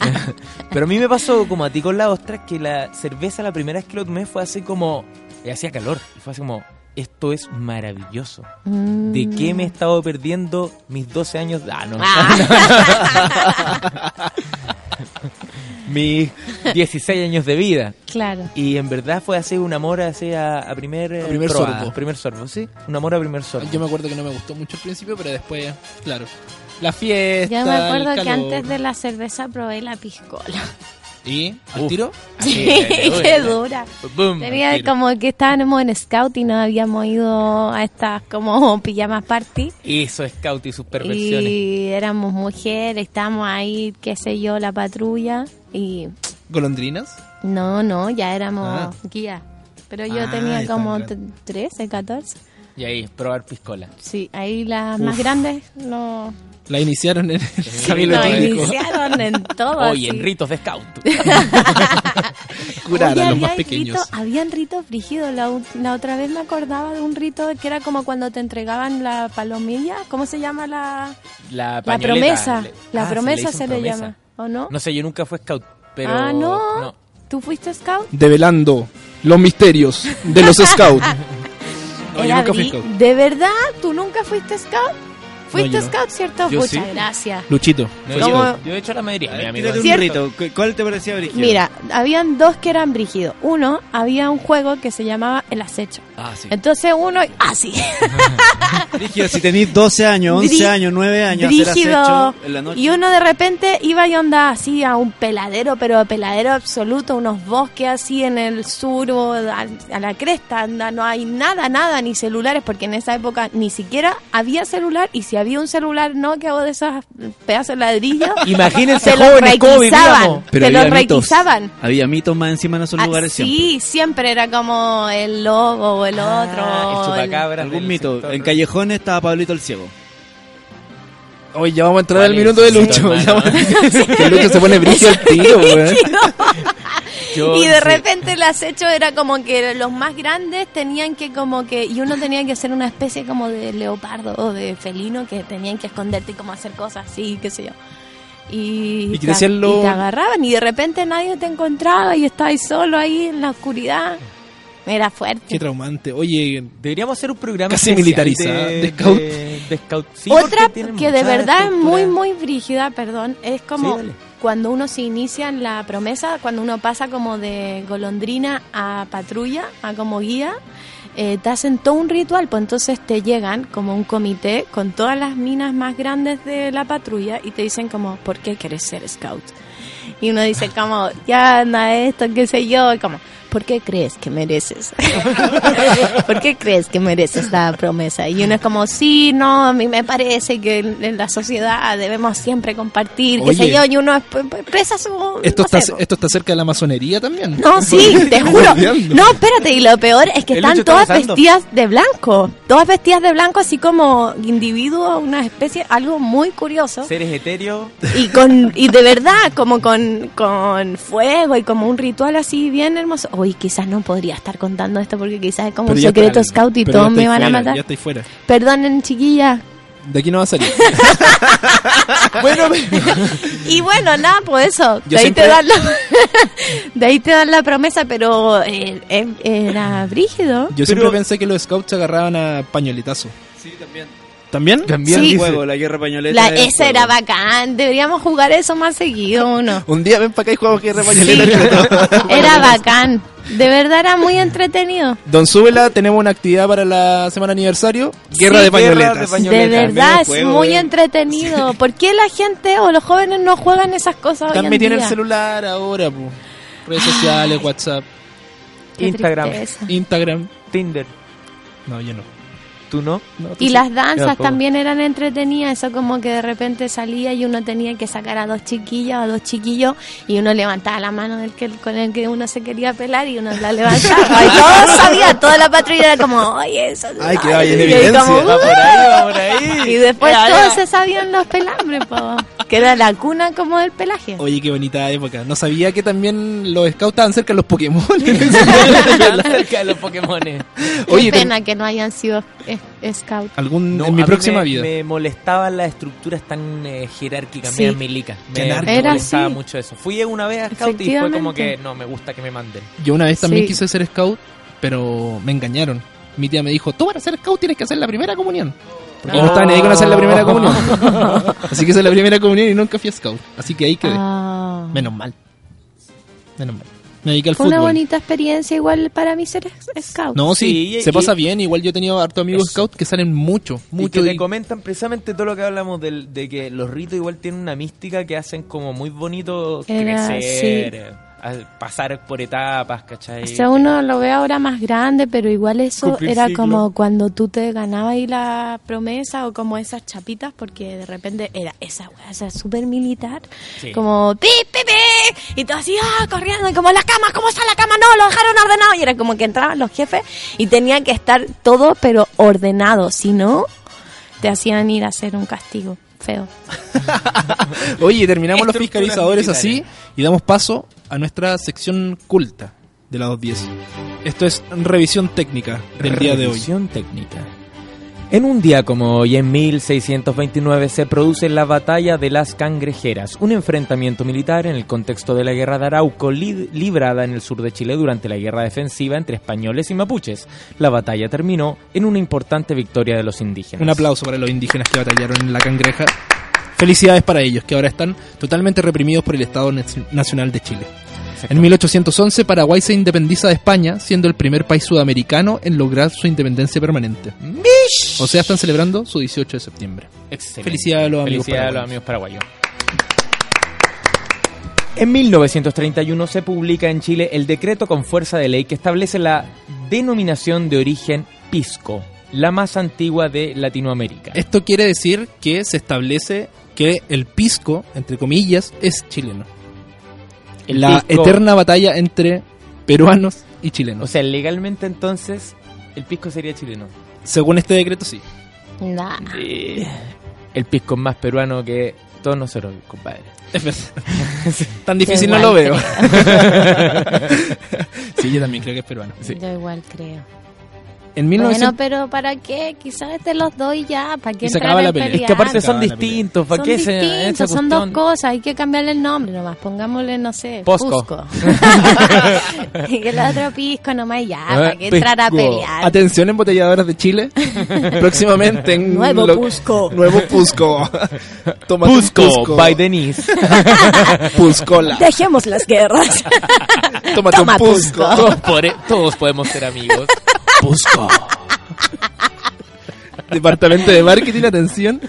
Pero a mí me pasó como a ti con la ostra, que la cerveza la primera vez que lo tomé fue así como, eh, hacía calor, y fue así como, esto es maravilloso. ¿De qué me he estado perdiendo mis 12 años? Ah, no. mis 16 años de vida. Claro. Y en verdad fue así un amor así a, a primer, eh, A primer probada, sorbo. primer sorbo, sí. Un amor a primer sorbo. Yo me acuerdo que no me gustó mucho al principio, pero después, claro. La fiesta. Yo me acuerdo el que antes de la cerveza probé la piscola. ¿Y? ¿Al Uf. tiro? Así, Qué dura. Boom. Tenía como que estábamos en scout y no habíamos ido a estas como pijamas party. Eso es Scout y sus perversiones. Y éramos mujeres, estábamos ahí, qué sé yo, la patrulla. Y ¿Golondrinas? no, no, ya éramos Ah. guía. Pero yo Ah, tenía como grande. t- 13, 14. Y ahí, probar piscola. Sí, ahí las más grandes no, La iniciaron en el camino nos típico. iniciaron en todo. Oye, así. en ritos de Scout. curar a los más pequeños. rito- habían ritos brígidos. La, la otra vez me acordaba de un rito que era como cuando te entregaban la palomilla. ¿Cómo se llama la, La, la promesa? Le- La Ah, promesa se le promesa. llama. ¿O no? No sé, yo nunca fui scout, pero... ah, no. ¿Tú fuiste scout? Develando los misterios de los scouts. No, yo nunca fui scout. ¿De verdad? ¿Tú nunca fuiste scout? ¿Fuiste No, scout, cierto? Yo Muchas sí. gracias. Luchito. No, yo, he hecho la mayoría, mi amigo. Un ¿Cierto? rito. ¿Cu- ¿Cuál te parecía brígido? Mira, habían dos que eran brígidos. Uno, había un juego que se llamaba El Acecho. Ah, sí. Entonces uno, ah, sí, Brígido, si tenéis 12 años, 11 Brí- años, 9 años, hacer brígido. acecho en la noche. Y uno de repente iba y onda así a un peladero, pero peladero absoluto, unos bosques así en el sur o a, a la cresta, anda, no hay nada, nada, ni celulares, porque en esa época ni siquiera había celular y si había un celular no que hago de esos pedazos de ladrillo, Imagínense se lo jóvenes cómo requisaban, vivíamos. Pero se lo había mitos. requisaban. Había mitos más encima en esos Ah, lugares siempre. sí, siempre era como el lobo o el Ah, otro. el o. Algún mito. sector. En Callejones estaba Pablito el Ciego. Hoy ya vamos a entrar ¿Cuál al minuto de Lucho. hermano. Ya vamos- que Lucho se pone brillo al tiro, weón. Yo y de sí. repente el acecho era como que los más grandes tenían que como que y uno tenía que hacer una especie como de leopardo o de felino que tenían que esconderte y como hacer cosas así qué sé yo y, ¿Y te, decían los- y te agarraban y de repente nadie te encontraba y estabas solo ahí en la oscuridad era fuerte Qué traumante. Oye, Deberíamos hacer un programa Casi especial militarizada, de, de scout. de- de scout. Sí, Otra que de verdad es muy, muy brígida, perdón, es como Sí. Cuando uno se inicia en la promesa, cuando uno pasa como de golondrina a patrulla, a como guía, eh, te hacen todo un ritual, pues entonces te llegan como un comité con todas las minas más grandes de la patrulla y te dicen como, ¿por qué quieres ser scout? Y uno dice como, ya anda esto, qué sé yo, y como, ¿por qué crees que mereces? ¿Por qué crees que mereces la promesa? Y uno es como, sí, no, a mí me parece que en en la sociedad debemos siempre compartir, qué sé yo, y uno es- pues, expresa su... esto, no está, sé, esto está cerca de la masonería también. No, sí, te juro. No, espérate, y lo peor es que El están está todas vestidas de blanco. Todas vestidas de blanco, así como individuos, una especie, algo muy curioso. Seres etéreos. Y con y de verdad, como con, con fuego y como un ritual así bien hermoso. Uy, quizás no podría estar contando esto porque quizás es como Pero un secreto está- scout y todos me van a matar. Ya estoy fuera. Perdonen, chiquilla. De aquí no va a salir. Bueno, Y bueno, nada, pues eso. De ahí, siempre- te dan la, de ahí te dan la promesa, pero eh, eh, era brígido. Yo siempre pensé que los scouts se agarraban a pañoletazo. Sí, también. ¿También? También Sí. Juego, la guerra pañoleta. La, es ese juego. era bacán. Deberíamos jugar eso más seguido, uno. Un día ven para acá y jugamos guerra pañoleta era bacán. De verdad era muy entretenido. Don Súbela, tenemos una actividad para la semana aniversario. Guerra Sí. de Guerra pañoletas. de pañoletas. De verdad, es juego, muy eh. entretenido. ¿Por qué la gente o los jóvenes no juegan esas cosas hoy en También tiene el celular ahora, po. redes sociales, WhatsApp, Instagram. Instagram. Tinder. No, yo no. ¿Tú no? No, tú Y sí. las danzas también eran entretenidas, eso como que de repente salía y uno tenía que sacar a dos chiquillas o a dos chiquillos y uno levantaba la mano del que, con el que uno se quería pelar y uno la levantaba y todos sabían, toda la patrulla era como, oye, eso Ay, que vaya y como, por ahí, va por ahí. y después Ya, todos ya. se sabían los pelambres, po, que era la cuna como del pelaje. Oye, qué bonita época. No sabía que también los scouts estaban cerca de los Pokémon. Tan cerca de los Pokémones. Oye, Qué ten- pena que no hayan sido eh, scout. algún No, en mi a mí próxima me, vida. Me molestaban las estructuras tan eh, jerárquicas, Sí. milicas. Me, molestaba así. mucho eso. Fui una vez a Scout y fue como que no, me gusta que me manden. Yo una vez también Sí. quise ser scout, pero me engañaron. Mi tía me dijo, tú para ser scout tienes que hacer la primera comunión. Porque no, estaba ni ahí con hacer la primera comunión. Así que hice la primera comunión y nunca fui a scout. Así que ahí quedé. Ah. Menos mal. Menos mal. Me dediqué al Fue fútbol. una bonita experiencia igual para mí ser scout. No, sí, Sí, se y- pasa bien. Igual yo he tenido harto amigos Eso. scout que salen mucho, Y mucho. que y- te comentan precisamente todo lo que hablamos del- de, que los ritos igual tienen una mística que hacen como muy bonito Era- crecer, eh, al pasar por etapas, ¿cachai? O sea, uno lo ve ahora más grande, pero igual eso Cumplir era ciclo. como cuando tú te ganabas ahí la promesa o como esas chapitas, porque de repente era esa weá, esa súper militar, Sí. como pi, pi, pi, y todo así, ah, corriendo, y como la cama, ¿cómo está la cama? No, lo dejaron ordenado, y era como que entraban los jefes y tenía que estar todo, pero ordenado, si no, te hacían ir a hacer un castigo feo. Oye, terminamos los fiscalizadores así y damos paso a nuestra sección culta. de la 210. Esto es revisión técnica del día de hoy. Revisión técnica. En un día como hoy, en 1629, se produce la Batalla de las Cangrejeras, un enfrentamiento militar en el contexto de la Guerra de Arauco li- librada en el sur de Chile durante la guerra defensiva entre españoles y mapuches. La batalla terminó en una importante victoria de los indígenas. Un aplauso para los indígenas que batallaron en la cangreja. Felicidades para ellos, que ahora están totalmente reprimidos por el Estado Nac- Nacional de Chile. En 1811, Paraguay se independiza de España, siendo el primer país sudamericano en lograr su independencia permanente. O sea, están celebrando su 18 de septiembre. Excelente. Felicidades a los amigos Felicidades a los amigos paraguayos. En 1931 se publica en Chile el decreto con fuerza de ley que establece la denominación de origen pisco, la más antigua de Latinoamérica. Esto quiere decir que se establece que el pisco, entre comillas, es chileno. La pisco- eterna batalla entre peruanos y chilenos. O sea, legalmente entonces el pisco sería chileno. Según este decreto, sí. Nah. El pisco es más peruano que todos nosotros, compadre. Tan difícil no lo veo. sí, yo también creo que es peruano. Yo igual creo. En Bueno, 1900... pero ¿para qué? Quizás este los doy ya. ¿Para qué Y se entrar acaba la pelea. Es que aparte son distintos. ¿Para Son qué se distintos, esa son dos cosas, hay que cambiarle el nombre nomás, pongámosle, no sé, Posco. Pusco. y que el otro pisco nomás y ya, para que entrar a pelear. Atención embotelladoras de Chile. Próximamente en Nuevo lo- Pusco. Nuevo Pusco. Pusco, Pusco. by Denise. Puscola. Dejemos las guerras. Tómate Toma un Pusco. Pusco. todos podemos ser amigos. Departamento de Marketing, atención.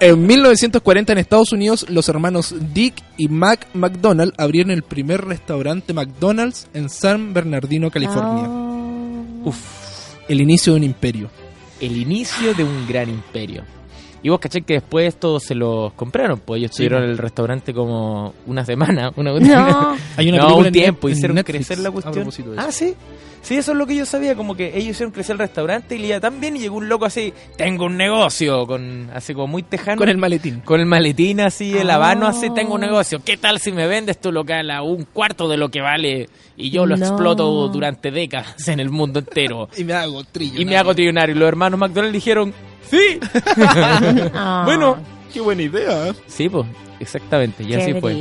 En 1940 en Estados Unidos, los hermanos Dick y Mac McDonald abrieron el primer restaurante McDonald's en San Bernardino, California. Oh. Uf. El inicio de un imperio. el inicio de un gran imperio. Y vos caché que después todos se los compraron, pues ellos Sí, en el restaurante como una semana, una No. Hay una no, película un tiempo, en hicieron Netflix crecer la a cuestión. propósito de eso. Ah, sí. Sí, eso es lo que yo sabía, como que ellos hicieron crecer el restaurante y le iba tan bien y llegó un loco así, tengo un negocio, con así como muy tejano. Con el maletín. Con el maletín así, el habano así, tengo un negocio. ¿Qué tal si me vendes tu local a un cuarto de lo que vale y yo lo No. exploto durante décadas en el mundo entero? Y me hago trillo. Y me hago trillonario. Y los hermanos McDonald dijeron, sí. Ah, bueno, Qué buena idea. sí, pues, exactamente. Y qué así fue.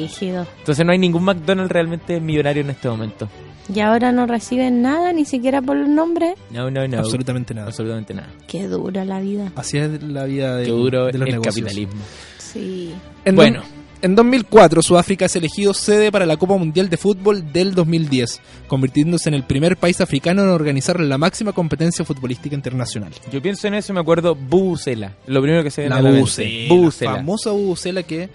Entonces no hay ningún McDonald's realmente millonario en este momento. Y ahora no reciben nada, ni siquiera por los nombres. No, no, no. Absolutamente nada. Absolutamente nada. Qué dura la vida. Así es la vida de, Qué duro de los el negocios. capitalismo. Sí. En Bueno. en 2004, Sudáfrica es elegido sede para la Copa Mundial de Fútbol del 2010, convirtiéndose en el primer país africano en organizar la máxima competencia futbolística internacional. Yo pienso en eso y me acuerdo Bucela. Lo primero que se ve La en la Bucela. famosa Bucela que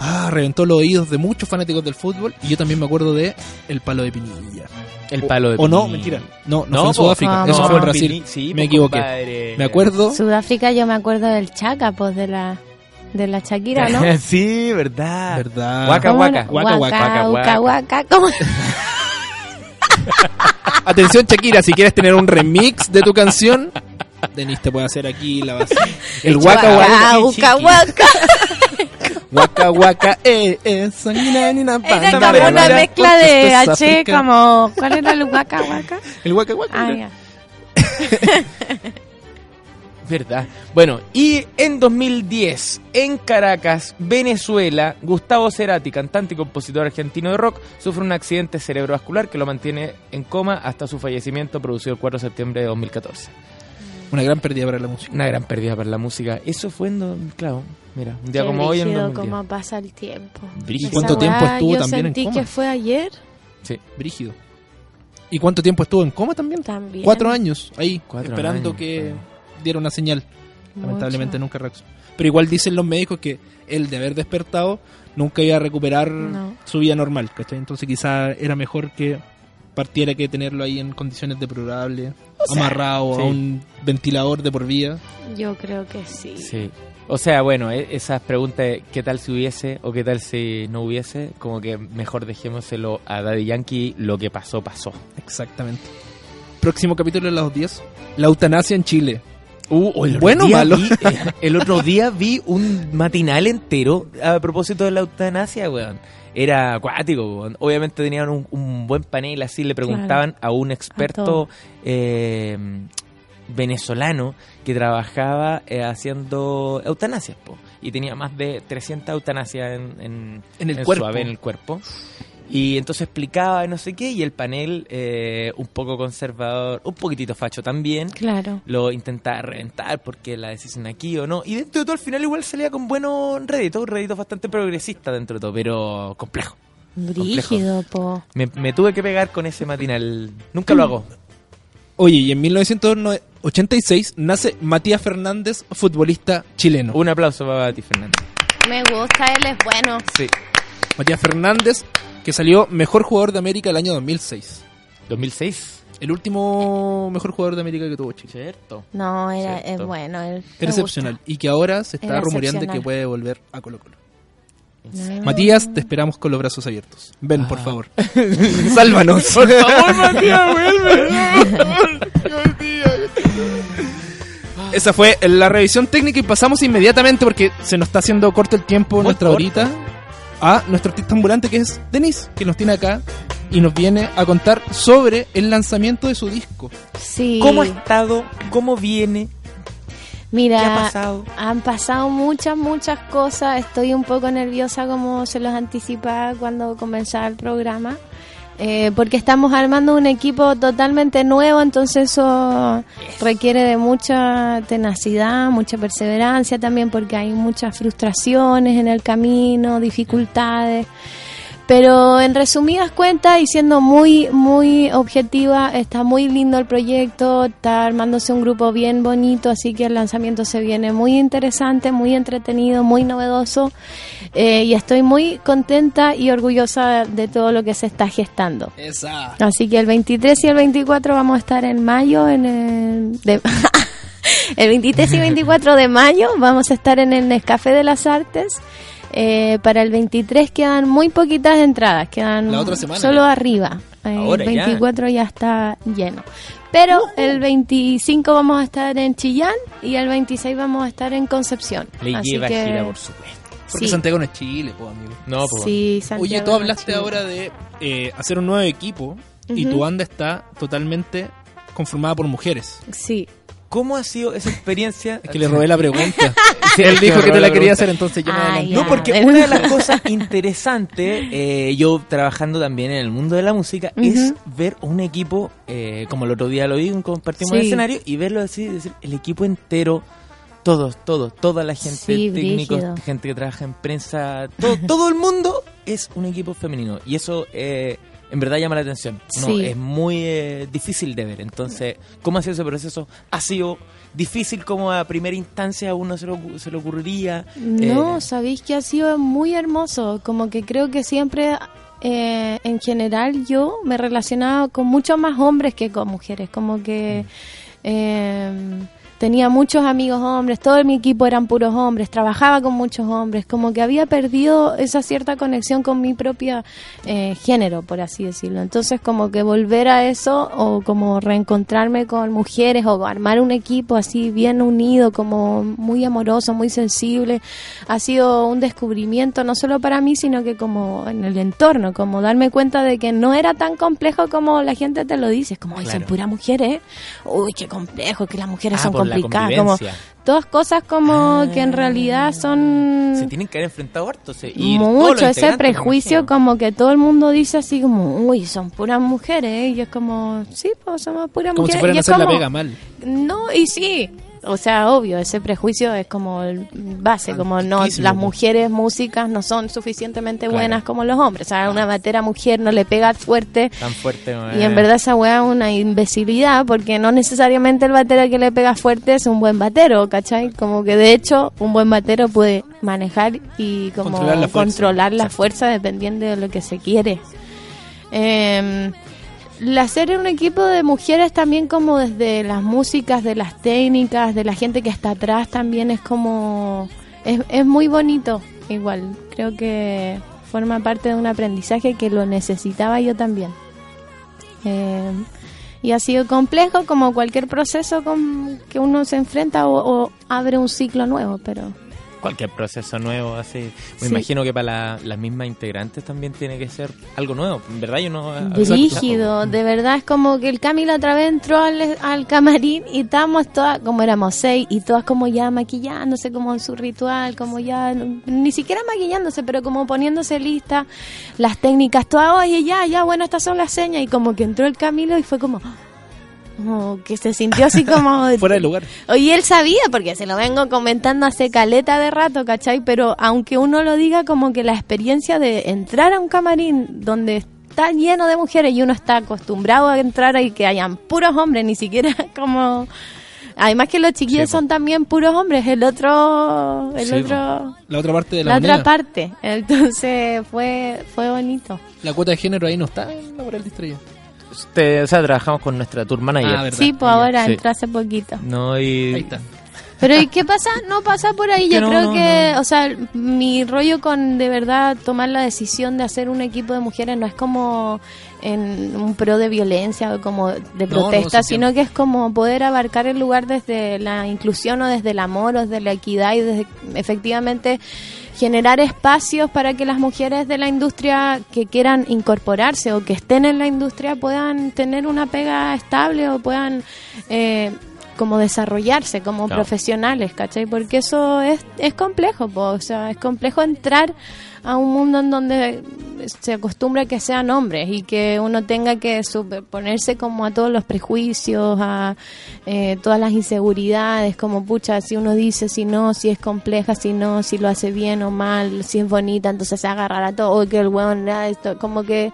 ah, reventó los oídos de muchos fanáticos del fútbol. Y yo también me acuerdo de El Palo de Pinilla. El palo de O no, Pinilla. mentira. No, no, No, fue en po. Sudáfrica, Ah, eso no. fue en Brasil. Sí, me pues, equivoqué. compadre. Me acuerdo. Sudáfrica yo me acuerdo del Chaca, pues de la de la Shakira, ¿no? sí, verdad. ¿Verdad? Guaca. Guaca, Guaca, guaca. guaca, guaca, ¿cómo? Atención, Shakira, si quieres tener un remix de tu canción, Denis te puede hacer aquí la base. El Waka Waka. Guaca, guaca. Waka Waka, eh, eh, Era como una mezcla de H, como... ¿Cuál era el guaca, guaca? El Waka Waka. Ah, ya. Verdad. Bueno, y en 2010, en Caracas, Venezuela, Gustavo Cerati, cantante y compositor argentino de rock, sufre un accidente cerebrovascular que lo mantiene en coma hasta su fallecimiento producido el 4 de septiembre de 2014. Una gran pérdida para la música. Una gran pérdida para la música. Eso fue en... do- Claro, mira, un día Qué como hoy en brígido 2010. cómo pasa el tiempo. Brígido. Esa ¿Cuánto tiempo estuvo yo también en sentí coma? que fue ayer Sí, Brígido. ¿Y cuánto tiempo estuvo en coma también? también. Cuatro años ahí, Cuatro esperando años, que claro. diera una señal. Mucho. Lamentablemente nunca reaccionó. Pero igual dicen los médicos que él de haber despertado nunca iba a recuperar No. su vida normal, ¿cachai? Entonces quizá era mejor que partiera que tenerlo ahí en condiciones deplorables, amarrado sí. a un ventilador de por vida. Yo creo que sí. sí. O sea, bueno, e- esas preguntas de qué tal si hubiese o qué tal si no hubiese, como que mejor dejémoselo a Daddy Yankee, lo que pasó, pasó. Exactamente. Próximo capítulo de los 10. La eutanasia en Chile. Uh, el Bueno malo. vi- eh, el otro día vi un matinal entero a propósito de la eutanasia, weón. Era acuático. Obviamente tenían un, un buen panel, así le preguntaban a un experto eh, venezolano que trabajaba eh, haciendo eutanasias, po, y tenía más de 300 eutanasias en, en, En el cuerpo. ave, en el cuerpo. Y entonces explicaba no sé qué, y el panel, eh, un poco conservador, un poquitito facho también, Claro. lo intentaba reventar porque la decisión aquí o no. Y dentro de todo, al final igual salía con buenos réditos, réditos bastante progresistas dentro de todo, pero complejo. Brígido, po. Me, me tuve que pegar con ese matinal. Nunca lo hago. Oye, y en 1986 nace Matías Fernández, futbolista chileno. Un aplauso para ti, Fernando. Me gusta, él es bueno. Sí. Matías Fernández, que salió mejor jugador de América el año 2006. 2006. El último mejor jugador de América que tuvo Chile. Cierto. No, era, es Cierto. bueno. Él, excepcional. gusta. Y que ahora se está Era rumoreando que puede volver a Colo Colo. No. Matías, te esperamos con los brazos abiertos. Ven, por favor. Sálvanos. Esa fue la revisión técnica y pasamos inmediatamente porque se nos está haciendo corto el tiempo Muy nuestra corto. horita a nuestro artista ambulante que es Denise, que nos tiene acá y nos viene a contar sobre el lanzamiento de su disco. Sí. ¿Cómo ha estado? ¿Cómo viene? Mira, ¿Qué ha pasado? han pasado muchas, muchas cosas. Estoy un poco nerviosa como se los anticipaba cuando comenzaba el programa. Eh, porque estamos armando un equipo totalmente nuevo, entonces eso requiere de mucha tenacidad, mucha perseverancia también, porque hay muchas frustraciones en el camino, dificultades. Pero en resumidas cuentas y siendo muy, muy objetiva, está muy lindo el proyecto, está armándose un grupo bien bonito, así que el lanzamiento se viene muy interesante, muy entretenido, muy novedoso eh, y estoy muy contenta y orgullosa de todo lo que se está gestando. Esa. Así que el 23 y el 24 vamos a estar en mayo en el... de- el 23 y 24 de mayo vamos a estar en el Nescafé de las Artes. Eh, para el 23 quedan muy poquitas entradas, quedan La otra semana solo ya. arriba. Ahora el ya. 24 ya. está lleno. Pero el 25 vamos a estar en Chillán y el 26 vamos a estar en Concepción. Le Así lleva que, gira, por supuesto. Porque Sí. Santiago no es Chile, po, amigo. No, pues. Sí, Santiago Oye, tú hablaste ahora de eh, hacer un nuevo equipo y tu banda está totalmente conformada por mujeres. Sí. ¿Cómo ha sido esa experiencia? Es que le robé la pregunta. Sí, Él dijo me que te la quería hacer, entonces yo me Ah, adelanté. ya. No, porque una de las cosas interesantes, eh, yo trabajando también en el mundo de la música, es ver un equipo, eh, como el otro día lo vi, compartimos Sí. el escenario, y verlo así, decir, el equipo entero, todos, todos, toda la gente, Sí, técnicos, gente que trabaja en prensa, todo, todo el mundo es un equipo femenino. Y eso eh, en verdad llama la atención. No, Sí. Es muy eh, difícil de ver. Entonces, ¿cómo ha sido ese proceso? ¿Ha sido difícil como a primera instancia a uno se le, ocu- se le ocurriría? No, Eh, sabéis que ha sido muy hermoso. Como que creo que siempre, eh, en general, yo me relacionaba con muchos más hombres que con mujeres. Como que eh, tenía muchos amigos hombres, todo mi equipo eran puros hombres, trabajaba con muchos hombres. Como que había perdido esa cierta conexión con mi propio eh, género, por así decirlo. Entonces, como que volver a eso o como reencontrarme con mujeres o armar un equipo así bien unido, como muy amoroso, muy sensible, ha sido un descubrimiento no solo para mí, sino que como en el entorno, como darme cuenta de que no era tan complejo como la gente te lo dice, es como, son Claro. puras mujeres, uy, qué complejo, que las mujeres Ah, son la complicadas, como todas cosas como Ah. que en realidad son se tienen que haber enfrentado harto. se- y mucho ese prejuicio como que todo el mundo dice así como uy son puras mujeres y es como sí pues somos puras Como si mujeres fueran y a hacer la como- pega mal. no y sí o sea obvio ese prejuicio es como el base como no las po. mujeres músicas no son suficientemente Claro. buenas como los hombres o sea una batera mujer no le pega fuerte Tan fuerte. y en verdad esa weá es una imbecilidad porque no necesariamente el batero que le pega fuerte es un buen batero, ¿cachai? Como que de hecho un buen batero puede manejar y como Controlar la fuerza. controlar la fuerza dependiendo de lo que se quiere. Eh, la hacer un equipo de mujeres también como desde las músicas, de las técnicas, de la gente que está atrás también es como... Es, es muy bonito igual. Creo que forma parte de un aprendizaje que lo necesitaba yo también. Eh, y ha sido complejo como cualquier proceso con que uno se enfrenta o, o abre un ciclo nuevo, pero cualquier proceso nuevo, así. Me Sí. imagino que para la- las mismas integrantes también tiene que ser algo nuevo. En verdad yo no... Brígido, de verdad es como que el Camilo otra vez entró al, al camarín y estábamos todas, como éramos seis, y todas como ya maquillándose, como en su ritual, como ya, ni siquiera maquillándose, pero como poniéndose lista, las técnicas, todas, oye, ya, ya, bueno, estas son las señas, y como que entró el Camilo y fue como, como que se sintió así como... Fuera de lugar. Oye, él sabía, porque se lo vengo comentando hace caleta de rato, ¿cachai? Pero aunque uno lo diga, como que la experiencia de entrar a un camarín donde está lleno de mujeres y uno está acostumbrado a entrar y que hayan puros hombres, ni siquiera como... Además que los chiquillos Sí, son también puros hombres, el otro... El Sí, otro... La otra parte de la, La moneda. otra parte. Entonces fue, fue bonito. La cuota de género ahí no está en Laboral Distraído. Este, o sea, trabajamos con nuestra tour manager. Ah. Sí, pues ahora Sí. entró hace poquito. No, y... Ahí está. Pero ¿y qué pasa? No pasa por ahí. Yo no, creo no, que, no. o sea, mi rollo con de verdad tomar la decisión de hacer un equipo de mujeres no es como en un pro de violencia o como de protesta, sí, sino que es como poder abarcar el lugar desde la inclusión o desde el amor o desde la equidad y desde efectivamente generar espacios para que las mujeres de la industria que quieran incorporarse o que estén en la industria puedan tener una pega estable o puedan eh, como desarrollarse como Claro. profesionales, ¿cachai? Porque eso es, es complejo, po, o sea, es complejo entrar a un mundo en donde se acostumbra que sean hombres y que uno tenga que superponerse como a todos los prejuicios, a eh, todas las inseguridades, como pucha, si uno dice si no, si es compleja, si no, si lo hace bien o mal, si es bonita, entonces se agarrará a todo, o que el weón, nada, esto, como que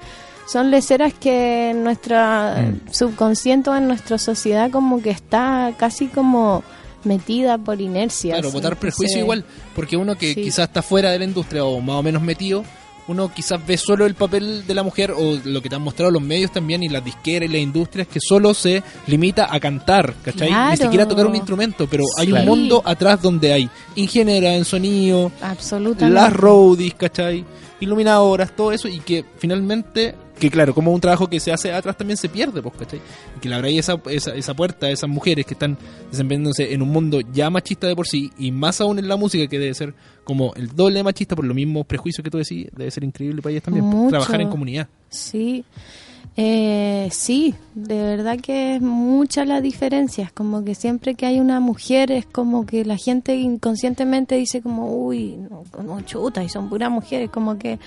son leceras que en nuestra Mm. subconsciente o en nuestra sociedad como que está casi como metida por inercia. Claro, votar prejuicio igual, porque uno que Sí. quizás está fuera de la industria o más o menos metido, uno quizás ve solo el papel de la mujer o lo que te han mostrado los medios también y las disqueras y las industrias que solo se limita a cantar, ¿cachai? Ni siquiera a tocar un instrumento, pero hay un mundo atrás donde hay ingeniera en sonido, Absolutamente. las roadies, ¿cachai? Iluminadoras, todo eso, y que finalmente, que claro, como un trabajo que se hace atrás también se pierde, pues, ¿cachai? Y que le abráis esa, esa, esa puerta a esas mujeres que están desempeñándose en un mundo ya machista de por sí, y más aún en la música, que debe ser como el doble de machista por los mismos prejuicios que tú decís, debe ser increíble para ellas también, pues, Mucho. trabajar en comunidad. Sí, eh, sí, de verdad que es mucha la diferencia. Es como que siempre que hay una mujer es como que la gente inconscientemente dice como, uy, no, no chuta, y son puras mujeres, como que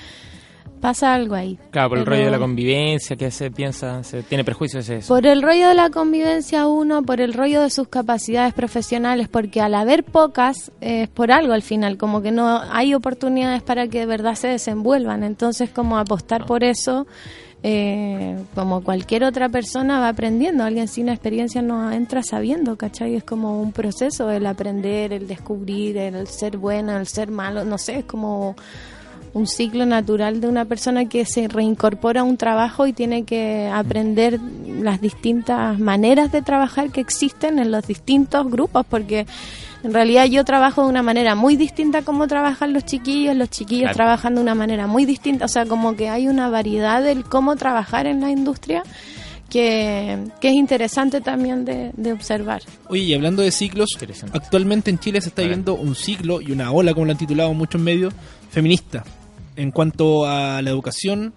pasa algo ahí. Claro, por el Pero- rollo de la convivencia que se piensa, se tiene prejuicios es eso. Por el rollo de la convivencia uno, por el rollo de sus capacidades profesionales, porque al haber pocas eh, es por algo al final, como que no hay oportunidades para que de verdad se desenvuelvan. Entonces, como apostar por eso, eh, como cualquier otra persona va aprendiendo. Alguien sin experiencia no entra sabiendo, ¿cachai? Es como un proceso el aprender, el descubrir, el ser bueno, el ser malo, no sé, es como un ciclo natural de una persona que se reincorpora a un trabajo y tiene que aprender las distintas maneras de trabajar que existen en los distintos grupos, porque en realidad yo trabajo de una manera muy distinta como trabajan los chiquillos, los chiquillos Claro. trabajan de una manera muy distinta, o sea, como que hay una variedad del cómo trabajar en la industria que, que es interesante también de, de observar. Oye, y hablando de ciclos, actualmente en Chile se está viviendo un ciclo y una ola, como lo han titulado muchos medios, feminista. En cuanto a la educación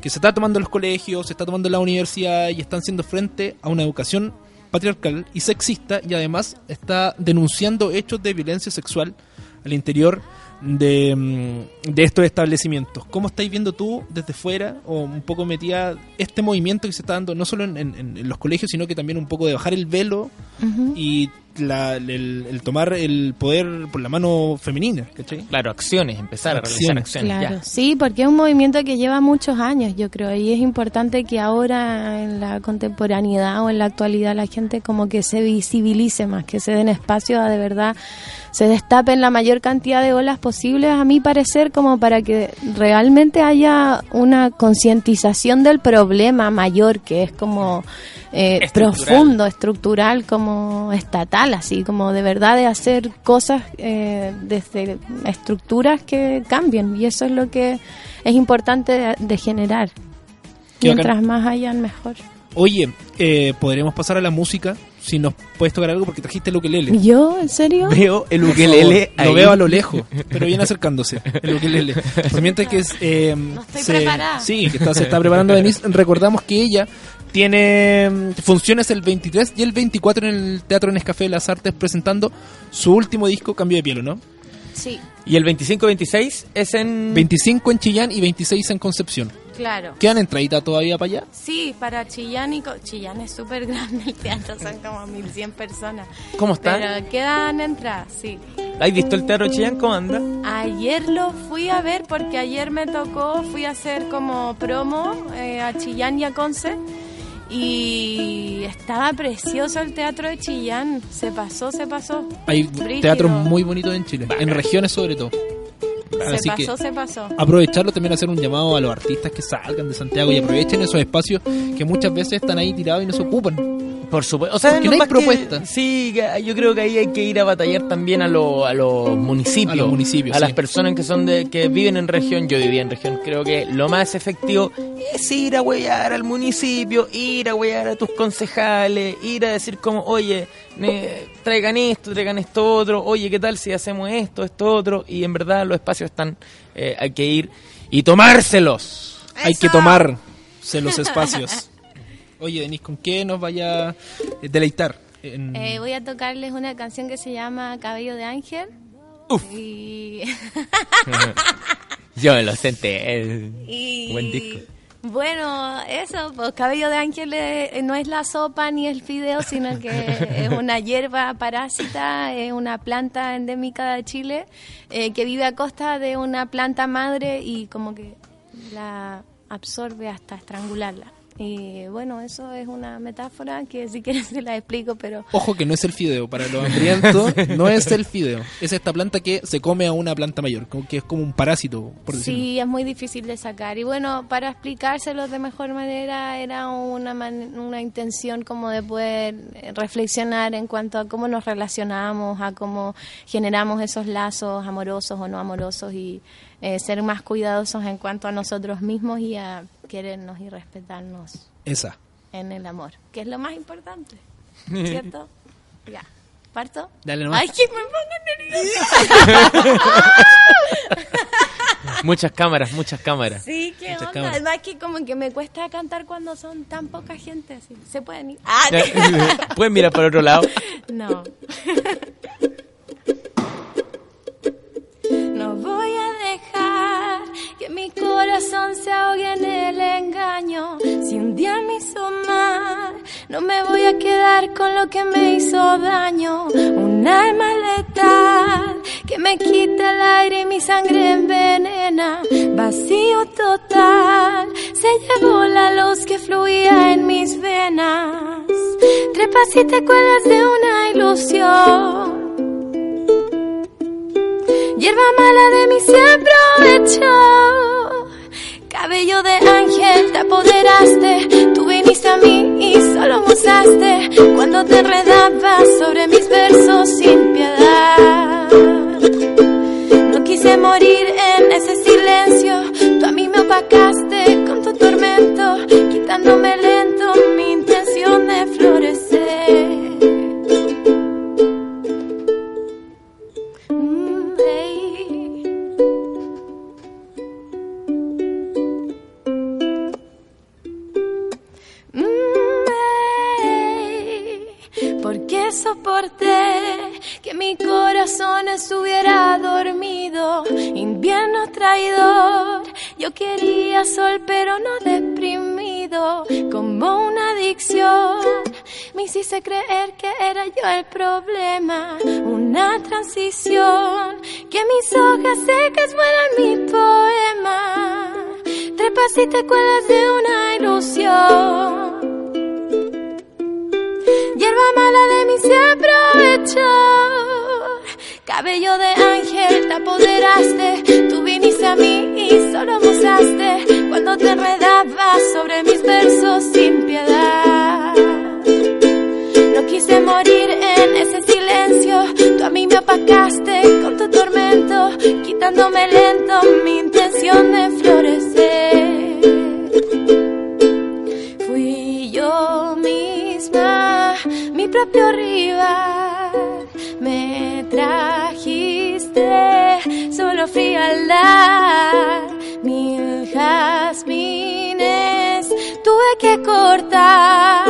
que se está tomando en los colegios, se está tomando en la universidad y están siendo frente a una educación patriarcal y sexista y además está denunciando hechos de violencia sexual al interior de, mm, de estos establecimientos. ¿Cómo estáis viendo tú desde fuera o un poco metida este movimiento que se está dando no solo en, en- en los colegios, sino que también un poco de bajar el velo y la- el, el tomar el poder por la mano femenina, ¿cachai? Claro, acciones, empezar a realizar Acciones. acciones. Claro, ya. sí, porque es un movimiento que lleva muchos años, yo creo, y es importante que ahora en la contemporaneidad o en la actualidad la gente como que se visibilice más, que se den espacio a de verdad se destapen la mayor cantidad de olas posibles, a mi parecer, como para que realmente haya una concientización del problema mayor, que es como eh, Estructural. profundo, estructural, como estatal, así como de verdad de hacer cosas eh, desde estructuras que cambien, y eso es lo que es importante de, de generar. Qué bacán. Mientras más hayan, mejor. Oye, eh, podríamos pasar a la música si nos puedes tocar algo porque trajiste el ukelele. ¿Yo? ¿En serio? Veo el ukelele Lo veo a lo lejos, pero viene acercándose el ukelele. Mientras que es, eh, estoy se, preparada. Sí, que está, se está preparando Denise. Recordamos que ella tiene mm, funciones el 23 y el 24 en el Teatro Nescafé de las Artes presentando su último disco, Cambio de Piel, ¿o ¿no? Sí, Y el 25-26 es en... 25 en Chillán y 26 en Concepción. claro. ¿Quedan entradita todavía para allá? Sí, para Chillán y... Co- Chillán es súper grande el teatro, son como 1100 personas. ¿Cómo está? Pero quedan entradas, sí. ¿Has visto el Teatro Chillán? ¿Cómo anda? Ayer lo fui a ver porque ayer me tocó, fui a hacer como promo eh, a Chillán y a Conce y estaba precioso el teatro de Chillán, se pasó, se pasó. Hay Brígido. teatros muy bonitos en Chile, en regiones sobre todo. Se Así que pasó, se pasó. aprovecharlo también hacer un llamado a los artistas que salgan de Santiago y aprovechen esos espacios que muchas veces están ahí tirados y no se ocupan. Por supuesto. O sea, Porque no hay que- propuesta. sí, yo creo que ahí hay que ir a batallar también a, lo- a los municipios. A los municipios, A las personas que son de que viven en región. Yo vivía en región. Creo que lo más efectivo es ir a huellar al municipio, ir a huellar a tus concejales, ir a decir como, oye, traigan esto, traigan esto otro, oye, ¿qué tal si hacemos esto, esto otro? Y en verdad los espacios están, eh, hay que ir y tomárselos. Hay que tomarse los espacios. Oye, Denis, ¿con qué nos vaya a deleitar? En- Eh, voy a tocarles una canción que se llama Cabello de Ángel. Uf. Y, Yo me lo senté. eh. y- Buen disco. Bueno, eso, pues Cabello de Ángel eh, no es la sopa ni el fideo, sino que es una hierba parásita, es una planta endémica de Chile eh, que vive a costa de una planta madre y como que la absorbe hasta estrangularla. Y bueno, eso es una metáfora que si quieres se la explico, pero Ojo que no es el fideo, para los hambrientos no es el fideo. Es esta planta que se come a una planta mayor, que es como un parásito, por decirlo. Sí, es muy difícil de sacar. Y bueno, para explicárselo de mejor manera era una, man- una intención como de poder reflexionar en cuanto a cómo nos relacionamos, a cómo generamos esos lazos amorosos o no amorosos y eh, ser más cuidadosos en cuanto a nosotros mismos y a querernos y respetarnos Esa. en el amor, que es lo más importante, ¿cierto? ya. ¿Parto? Dale nomás. Ay, que me pongo nerviosa. Muchas cámaras, muchas cámaras. Sí, qué Muchas onda. cámaras. Además que como que me cuesta cantar cuando son tan poca gente así. Se pueden ir. Ah, Pueden mirar para otro lado. no. No voy a que mi corazón se ahogue en el engaño. Si un día me hizo mal, no me voy a quedar con lo que me hizo daño. Un alma letal que me quita el aire y mi sangre envenena. Vacío total, se llevó la luz que fluía en mis venas. Trepas y te cuelgas de una ilusión. Hierba mala de mí se aprovechó. Cabello de ángel, te apoderaste. Tú viniste a mí y solo me usaste. Cuando te enredabas sobre mis versos sin piedad. No quise morir en ese silencio. Tú a mí me opacaste con tu tormento. Quitándome lento mi sol pero no deprimido, como una adicción. Me hiciste creer que era yo el problema, una transición, que mis hojas secas fueran mi poema. Trepas y te cuelgas de una ilusión. Hierba mala de mí se aprovechó. Cabello de ángel, te apoderaste. Tú viniste a mí y solo usaste te enredabas sobre mis versos sin piedad. No quise morir en ese silencio, tú a mí me apacaste con tu tormento, quitándome lento mi intención de florecer. Fui yo misma, mi propio rival, me trajiste solo frialdad. Mi jazmines tuve que cortar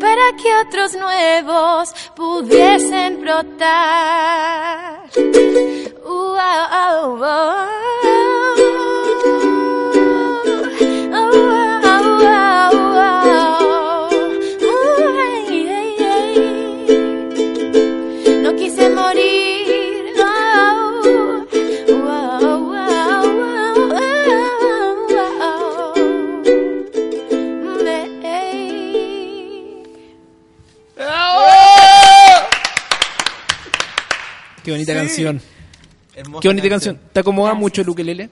para que otros nuevos pudiesen brotar. Qué bonita canción. Hermosa Qué bonita canción. ¿Te acomoda Gracias. mucho el ukelele?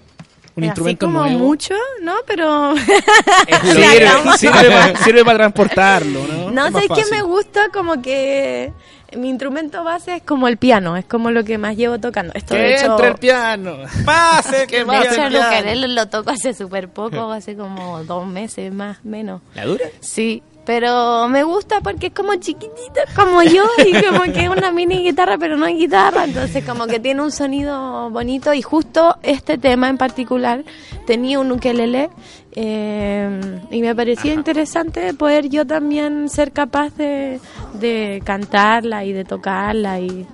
Un Así instrumento como nuevo. mucho, ¿no? Pero Sirve, sirve para, sirve para transportarlo, ¿no? no Es sé qué fácil. me gusta como que mi instrumento base es como el piano, es como lo que más llevo tocando. Esto de Que hecho, entre el piano. Pase, ¿Qué de hecho el ukelele lo toco hace súper poco, hace como dos meses más menos. ¿La dura? Sí, pero me gusta porque es como chiquitito, como yo, y como que es una mini guitarra, pero no es guitarra, entonces como que tiene un sonido bonito y justo este tema en particular tenía un ukelele eh, y me parecía interesante poder yo también ser capaz de, de cantarla y de tocarla y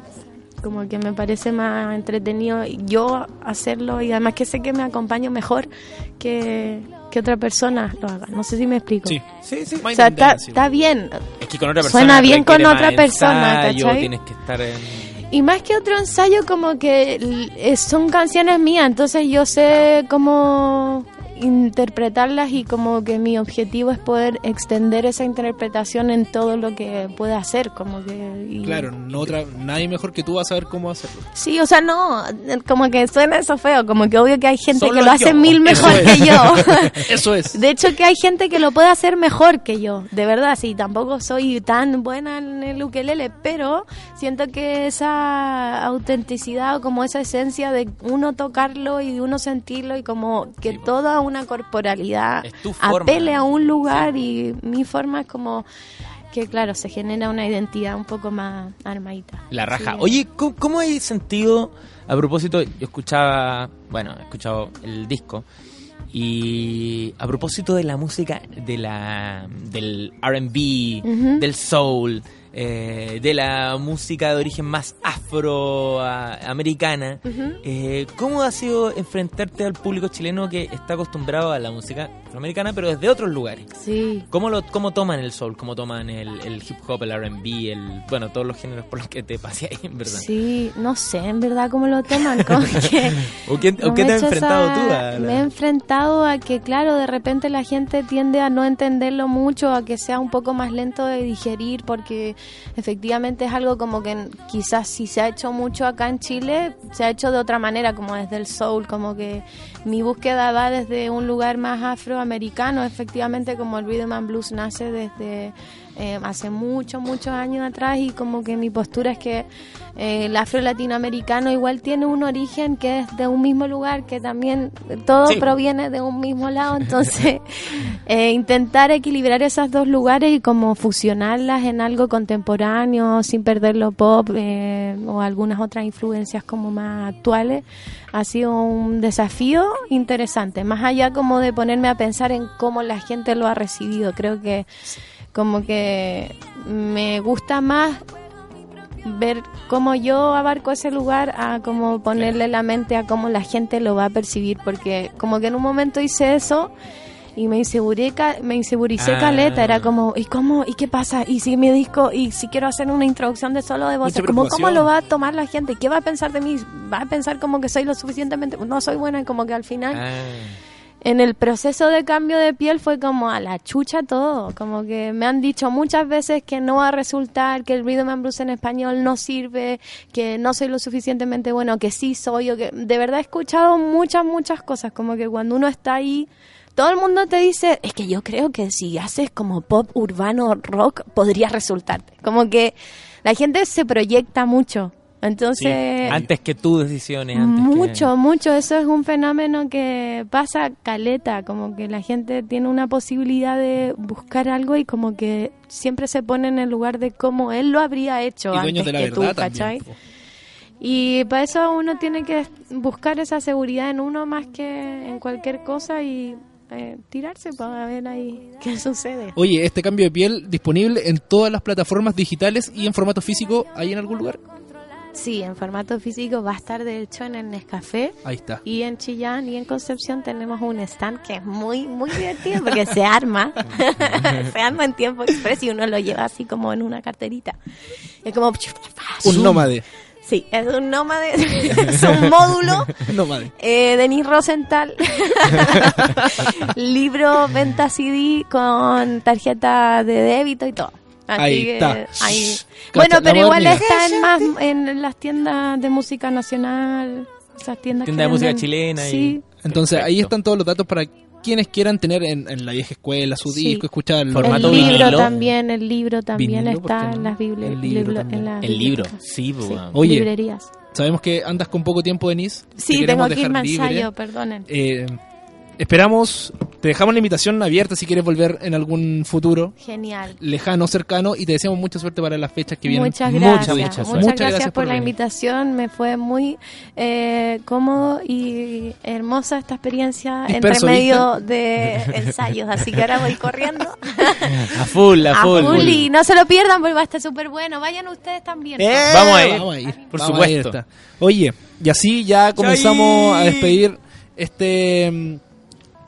como que me parece más entretenido yo hacerlo y además que sé que me acompaño mejor que, que otra persona lo haga. No sé si me explico. Sí. Sí, sí. O sea, está, está bien. Es que con otra persona Suena bien con otra persona, ensayo, ¿cachai? Tienes que estar en... Y más que otro ensayo, como que eh, son canciones mías, entonces yo sé cómo interpretarlas y como que mi objetivo es poder extender esa interpretación en todo lo que pueda hacer, como que... y- Claro, no otra, nadie mejor que tú va a saber cómo hacerlo. Sí, o sea, no, como que suena eso feo, como que obvio que hay gente Solo que lo hace yo. mil mejor es. que yo. Eso es. De hecho que hay gente que lo puede hacer mejor que yo, de verdad, sí, tampoco soy tan buena en el ukelele, pero siento que esa autenticidad o como esa esencia de uno tocarlo y de uno sentirlo y como que toda una corporalidad tu forma. apele a un lugar y mi forma es como que claro, se genera una identidad un poco más armadita. La raja. Sí. Oye, ¿cómo, cómo hay sentido? A propósito, yo escuchaba, bueno, he escuchado el disco. Y a propósito de la música, de la del RB, del soul, eh, de la música de origen más afroamericana, eh, ¿cómo ha sido enfrentarte al público chileno que está acostumbrado a la música afroamericana, pero desde otros lugares? Sí. ¿Cómo, lo, ¿Cómo toman el soul? ¿Cómo toman el, el hip hop, el RB, el, bueno, todos los géneros por los que te pasé ahí, en verdad? Sí, no sé en verdad cómo lo toman, que... ¿O qué, o te has enfrentado esa- tú a la- Me he enfrentado a que, claro, de repente la gente tiende a no entenderlo mucho, a que sea un poco más lento de digerir, porque efectivamente es algo como que quizás si se ha hecho mucho acá en Chile, se ha hecho de otra manera, como desde el soul, como que mi búsqueda va desde un lugar más afroamericano, efectivamente como el rhythm and blues nace desde eh, hace muchos, muchos años atrás y como que mi postura es que eh, el afro latinoamericano igual tiene un origen que es de un mismo lugar, que también todo Sí. proviene de un mismo lado, entonces eh, intentar equilibrar esos dos lugares y como fusionarlas en algo contemporáneo sin perder lo pop eh, o algunas otras influencias como más actuales ha sido un desafío interesante, más allá como de ponerme a pensar en cómo la gente lo ha recibido, creo que como que me gusta más ver cómo yo abarco ese lugar a como ponerle la mente a cómo la gente lo va a percibir porque como que en un momento hice eso y me inseguré me insegurizé Ah. caleta era como y cómo y qué pasa y si mi disco y si quiero hacer una introducción de solo de voces Mucha como cómo lo va a tomar la gente qué va a pensar de mí va a pensar como que soy lo suficientemente no soy buena y como que al final Ah, en el proceso de cambio de piel fue como a la chucha todo, como que me han dicho muchas veces que no va a resultar, que el rhythm and blues en español no sirve, que no soy lo suficientemente bueno, que sí soy, o que de verdad he escuchado muchas, muchas cosas, como que cuando uno está ahí, todo el mundo te dice, es que yo creo que si haces como pop urbano rock podría resultarte, como que la gente se proyecta mucho. Entonces, antes que tus decisiones, antes mucho, mucho. Eso es un fenómeno que pasa caleta, como que la gente tiene una posibilidad de buscar algo y como que siempre se pone en el lugar de cómo él lo habría hecho Y antes de la que tú, ¿cachai? Y para eso uno tiene que buscar esa seguridad en uno más que en cualquier cosa y eh, tirarse para ver ahí qué sucede. Oye, este cambio de piel disponible en todas las plataformas digitales y en formato físico, ¿hay en algún lugar? Sí, en formato físico va a estar de hecho en el Nescafé. Ahí está. Y en Chillán y en Concepción tenemos un stand que es muy, muy divertido porque se arma. se arma en tiempo express y uno lo lleva así como en una carterita. Es como... Un nómade. Sí, es un nómade, es un módulo. nómade. Eh, Denis Rosenthal, libro, venta CD con tarjeta de débito y todo. Así Ahí que está. ahí- Bueno, pero igual está en más en las tiendas de música nacional, esas tiendas Tienda que de música chilena y- Sí, Entonces, ahí están todos los datos para quienes quieran tener en, en la vieja escuela su Sí. disco. Formato el libro vinilo. también, el libro también Vinilo, ¿por está no? en las bibli- El libro libro- también. en las El libro, bibliotecas. sí, pues, weón. Oye. librerías. Sabemos que andas con poco tiempo, Denise. Sí, tengo que irme ensayo, perdonen. Eh, esperamos, te dejamos la invitación abierta si quieres volver en algún futuro Genial. lejano, cercano y te deseamos mucha suerte para las fechas que vienen. Muchas Mucha, gracias. mucha Muchas, suerte. Muchas gracias, por, la venir. invitación. Me fue muy eh, cómodo y hermosa esta experiencia Disperso, entre medio de ensayos. Así que ahora voy corriendo A full, a a full. full y no se lo pierdan porque va a estar súper bueno. Vayan ustedes también. Eh, Vamos a ir. Vamos a ir, Por vamos a ir, supuesto. Oye, y así ya comenzamos Chay. a despedir este mm,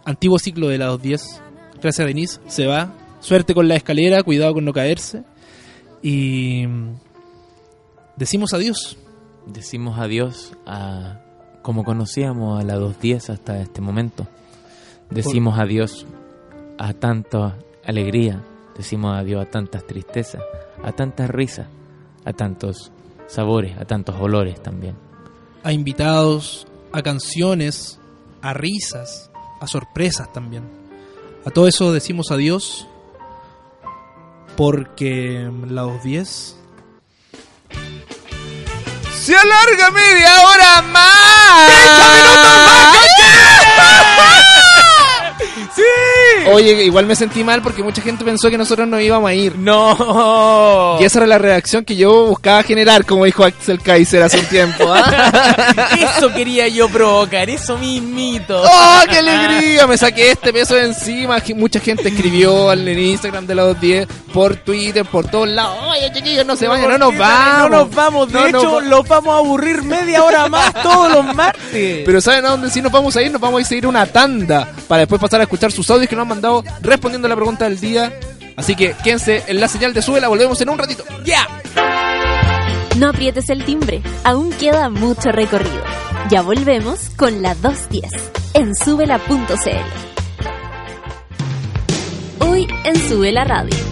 antiguo ciclo de la 210. Gracias, Denise. Se va. Suerte con la escalera, cuidado con no caerse. Y mm, decimos adiós. Decimos adiós a como conocíamos a la 210 hasta este momento. Decimos adiós a tanta alegría, decimos adiós a tantas tristezas, a tantas risas, a tantos sabores, a tantos olores también. A invitados, a canciones, a risas, a sorpresas también. A todo eso decimos adiós. Porque la 210 se alarga media hora más. Oye, igual me sentí mal porque mucha gente pensó que nosotros no íbamos a ir. ¡No! Y esa era la reacción que yo buscaba generar, como dijo Axel Kaiser hace un tiempo. ¿ah? Eso quería yo provocar, eso mismito. ¡Oh, qué alegría! Me saqué este peso de encima. Mucha gente escribió en Instagram de la 210, por Twitter, por todos lados. Oye, chiquillos, no se vayan, no nos vamos. No nos vamos, de No hecho, los vamos a aburrir media hora más todos los martes. Pero ¿saben a dónde sí nos vamos a ir? Nos vamos a ir a seguir una tanda para después pasar a escuchar sus audios que nos han mandado respondiendo a la pregunta del día. Así que quédense en la señal de suela, volvemos en un ratito. ¡Ya! No aprietes el timbre, aún queda mucho recorrido. Ya volvemos con la 210 en subela.cl. Hoy en Subela Radio.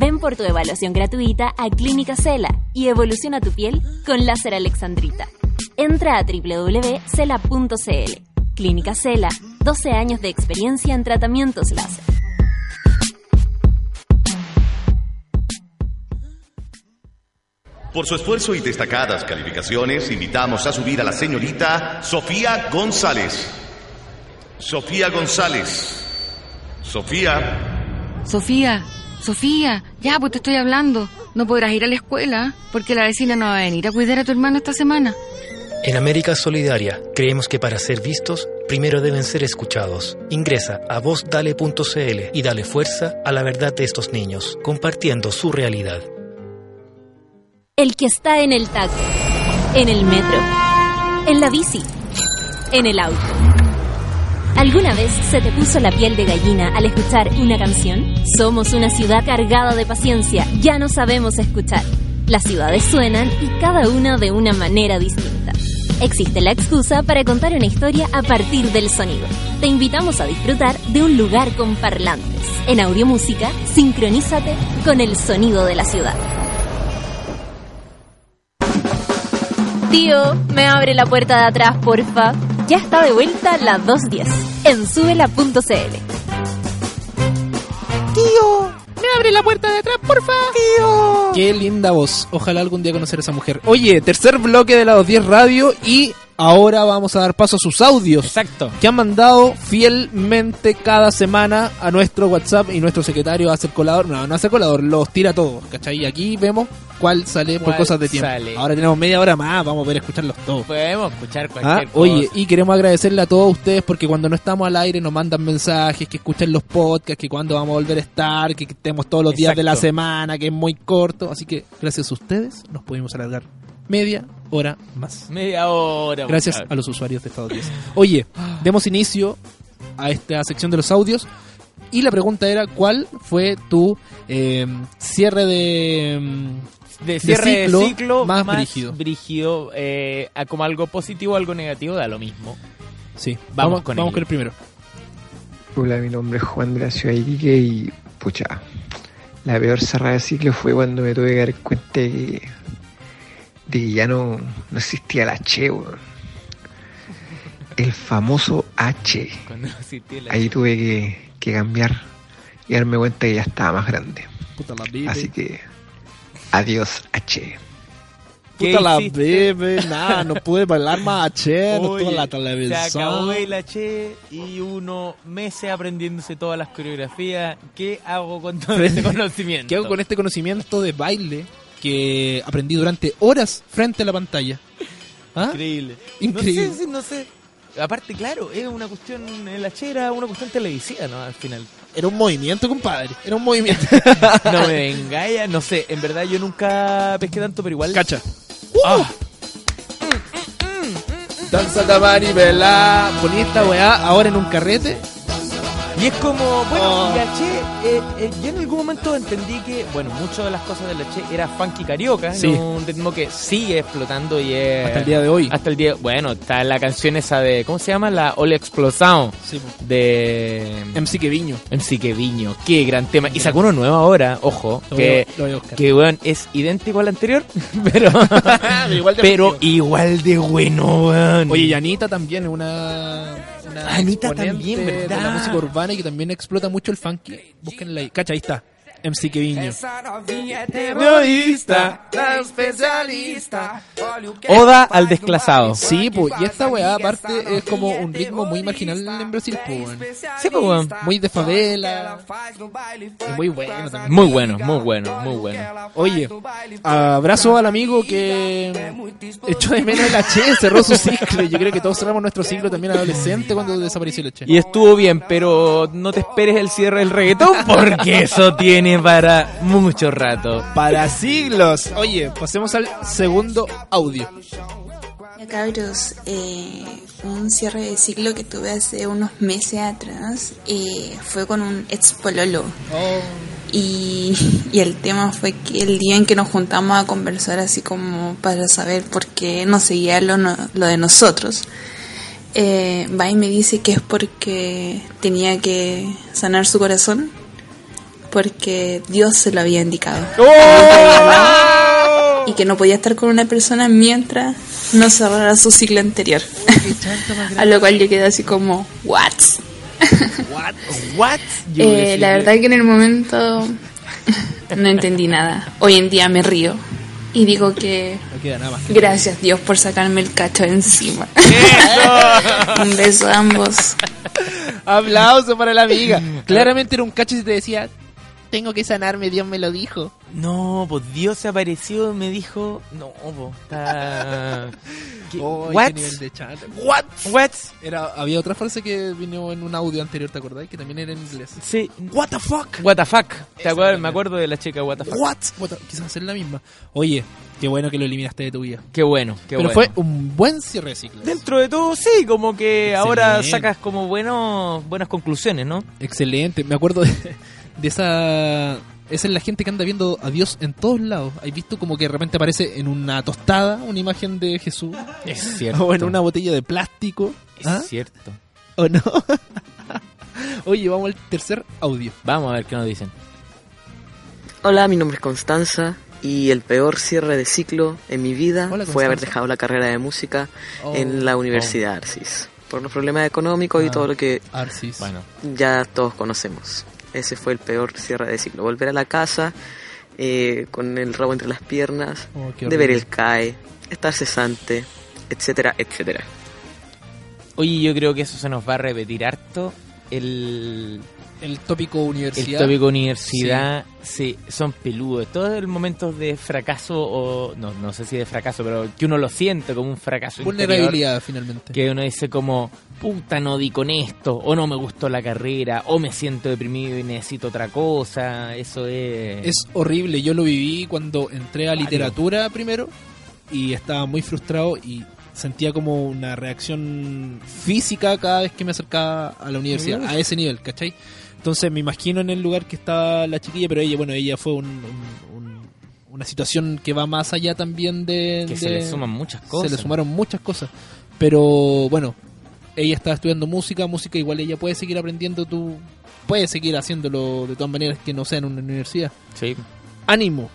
Ven por tu evaluación gratuita a Clínica Cela y evoluciona tu piel con láser alexandrita. Entra a www.cela.cl. Clínica Cela, 12 años de experiencia en tratamientos láser. Por su esfuerzo y destacadas calificaciones, invitamos a subir a la señorita Sofía González. Sofía González. Sofía, Sofía, Sofía, ya pues te estoy hablando. No podrás ir a la escuela porque la vecina no va a venir a cuidar a tu hermano esta semana. En América Solidaria creemos que para ser vistos, primero deben ser escuchados. Ingresa a vozdale.cl y dale fuerza a la verdad de estos niños, compartiendo su realidad. El que está en el taco, en el metro, en la bici, en el auto. ¿Alguna vez se te puso la piel de gallina al escuchar una canción? Somos una ciudad cargada de paciencia, ya no sabemos escuchar. Las ciudades suenan y cada una de una manera distinta. Existe la excusa para contar una historia a partir del sonido. Te invitamos a disfrutar de un lugar con parlantes. En Audiomúsica, sincronízate con el sonido de la ciudad. Tío, me abre la puerta de atrás, porfa. Ya está de vuelta la 210 en subela.cl. Tío, me abre la puerta de atrás, porfa. Tío. Qué linda voz. Ojalá algún día conocer a esa mujer. Oye, tercer bloque de la 210 Radio y ahora vamos a dar paso a sus audios. Exacto. Que han mandado fielmente cada semana a nuestro WhatsApp y nuestro secretario hace el colador. No, no hace el colador, los tira todos. ¿Cachai? Y aquí vemos cuál sale por ¿Cuál cosas de tiempo. sale? Ahora tenemos media hora más, vamos a poder escucharlos todos. Podemos escuchar Ah, cualquier cosa. oye, y queremos agradecerle a todos ustedes porque cuando no estamos al aire nos mandan mensajes, que escuchen los podcasts, que cuando vamos a volver a estar, que estemos todos los días de la semana, que es muy corto. Así que gracias a ustedes nos pudimos alargar media hora más. Media hora. Gracias a los usuarios de Estados Unidos. Oye, demos inicio a esta sección de los audios. Y la pregunta era, ¿cuál fue tu eh, cierre de... mm, de cierre de ciclo ciclo, más más, brígido. brígido, eh, como algo positivo o algo negativo, da lo mismo. Sí, Vamos vamos, con vamos con el primero. Hola, mi nombre es Juan de la Ciudad de Iquique y pucha, la peor cerrada de ciclo fue cuando me tuve que dar cuenta de, de que ya no, no existía la H, weón. El famoso H. Cuando existía la- Ahí tuve que, que cambiar y darme cuenta que ya estaba más grande. Puta la. Así que, adiós H. ¿Qué Puta la nada, no pude bailar más H, no la Se televisión. acabó el H y uno meses aprendiéndose todas las coreografías. ¿Qué hago con todo este conocimiento? ¿Qué hago con este conocimiento de baile que aprendí durante horas frente a la pantalla? ¿Ah? Increíble. Increíble. No sé, no sé. Aparte, claro, es una cuestión, el H era una cuestión televisiva, ¿no? Al final. Era un movimiento, compadre. Era un movimiento. No me vengáis, no sé, en verdad yo nunca pesqué tanto, pero igual... Cacha. Ah, Danza de manivela. Poní esta weá ahora en un carrete. Y es como, bueno, Oh. y H, eh, eh, yo en algún momento entendí que, bueno, muchas de las cosas del H era funky carioca, Sí. un ritmo que sigue explotando y es... Hasta el día de hoy. Hasta el día, bueno, está la canción esa de, ¿cómo se llama? La Ole Explosão Sí, de MC Queviño. MC Queviño, qué gran tema. Y sacó uno nuevo ahora, ojo, Lo que, buscar. que weón, es idéntico al anterior, pero, igual de pero igual de bueno, weón. Oye, y Anita también es una, Anita también, de ¿verdad? la música urbana y que también explota mucho el funky. Búsquenla ahí. Cacha, ahí está. MC Queviño. terrorista, Oda al desclasado. Sí, pues, y esta weá aparte es como un ritmo muy marginal en Brasil, pues. Sí, pues, weón. Muy de favela. Y muy bueno también. Muy bueno, muy bueno, muy bueno. Oye, abrazo al amigo que echó de menos el H, cerró su ciclo. Yo creo que todos cerramos nuestro ciclo también adolescente cuando desapareció el H. Y estuvo bien, pero no te esperes el cierre del reggaetón porque eso tiene para mucho rato. Para siglos. Oye, pasemos al segundo audio. Cabros, eh, un cierre de ciclo que tuve hace unos meses atrás eh, fue con un ex pololo. Y, y el tema fue que el día en que nos juntamos a conversar así como para saber por qué no seguía lo, no- lo de nosotros, eh, va y me dice que es porque tenía que sanar su corazón porque Dios se lo había indicado. Y que no podía estar con una persona mientras no cerrara su ciclo anterior. a lo cual yo quedé así como, ¿what? What? What? Yo Eh, la verdad que en el momento no entendí nada. Hoy en día me río y digo que No queda nada más. gracias Dios por sacarme el cacho de encima. Un beso a ambos. Aplauso para la amiga. Claramente era un cacho y te decía, tengo que sanarme, Dios me lo dijo. No, pues Dios se apareció y me dijo, no, pues está... ¿Qué? Oh, What? qué nivel de chat. What? What? Era, había otra frase que vino en un audio anterior, ¿te acordás? Que también era en inglés. Sí. What the fuck? What the fuck. ¿Te acuerdas? Me acuerdo de la chica What the fuck. What? What the- Quizás hacer la misma. Oye, qué bueno que lo eliminaste de tu vida. Qué bueno, qué Pero bueno. fue un buen cierre de ciclo. Dentro de todo, sí, como que ahora sacas como buenos, buenas conclusiones, ¿no? Excelente. Me acuerdo de, de esa... Esa es la gente que anda viendo a Dios en todos lados. ¿Has visto como que de repente aparece en una tostada una imagen de Jesús? Es cierto. O en una botella de plástico. Es ¿Ah? cierto. ¿O no? Oye, vamos al tercer audio. Vamos a ver qué nos dicen. Hola, mi nombre es Constanza Y el peor cierre de ciclo en mi vida Hola, fue haber dejado la carrera de música Oh. en la Universidad Arcis. Por los problemas económicos y Ah, todo lo que Arcis. Bueno, ya todos conocemos. Ese fue el peor cierre de ciclo. Volver a la casa eh, con el rabo entre las piernas, Oh, de ver el CAE, estar cesante, etcétera, etcétera. Oye, yo creo que eso se nos va a repetir harto. El, El tópico el universidad. tópico universidad, sí. son peludos. Todos los momentos de fracaso, o no, no sé si de fracaso, pero que uno lo siente como un fracaso. interior, Vulnerabilidad, finalmente. que uno dice como, puta, no di con esto, o no me gustó la carrera, o me siento deprimido y necesito otra cosa. Eso es... Es horrible. Yo lo viví cuando entré a literatura primero y estaba muy frustrado y sentía como una reacción física cada vez que me acercaba a la universidad, a ese nivel, ¿cachai? Entonces me imagino en el lugar que estaba la chiquilla, pero ella, bueno, ella fue un- un- un- una situación que va más allá también de... Que se le suman muchas Se cosas. le sumaron muchas cosas. Pero bueno, ella estaba estudiando música, música igual ella puede seguir aprendiendo, tú puedes seguir haciéndolo de todas maneras que no sea en una universidad. Sí. Ánimo.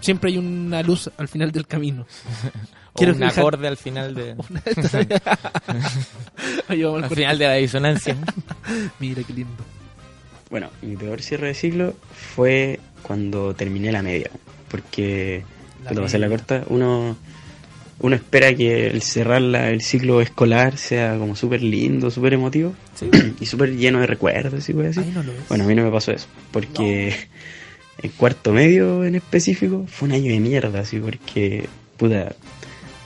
Siempre hay una luz al final del camino. Quiero un acorde al final de... Al final de la disonancia. Mira qué lindo. Bueno, mi peor cierre de ciclo fue cuando terminé la media. Porque, La para pasar la corta, uno, uno espera que el cerrar la- el ciclo escolar sea como súper lindo, súper emotivo y súper lleno de recuerdos, no lo es. Bueno, a mí no me pasó eso, porque en cuarto medio en específico fue un año de mierda, así, porque, puta,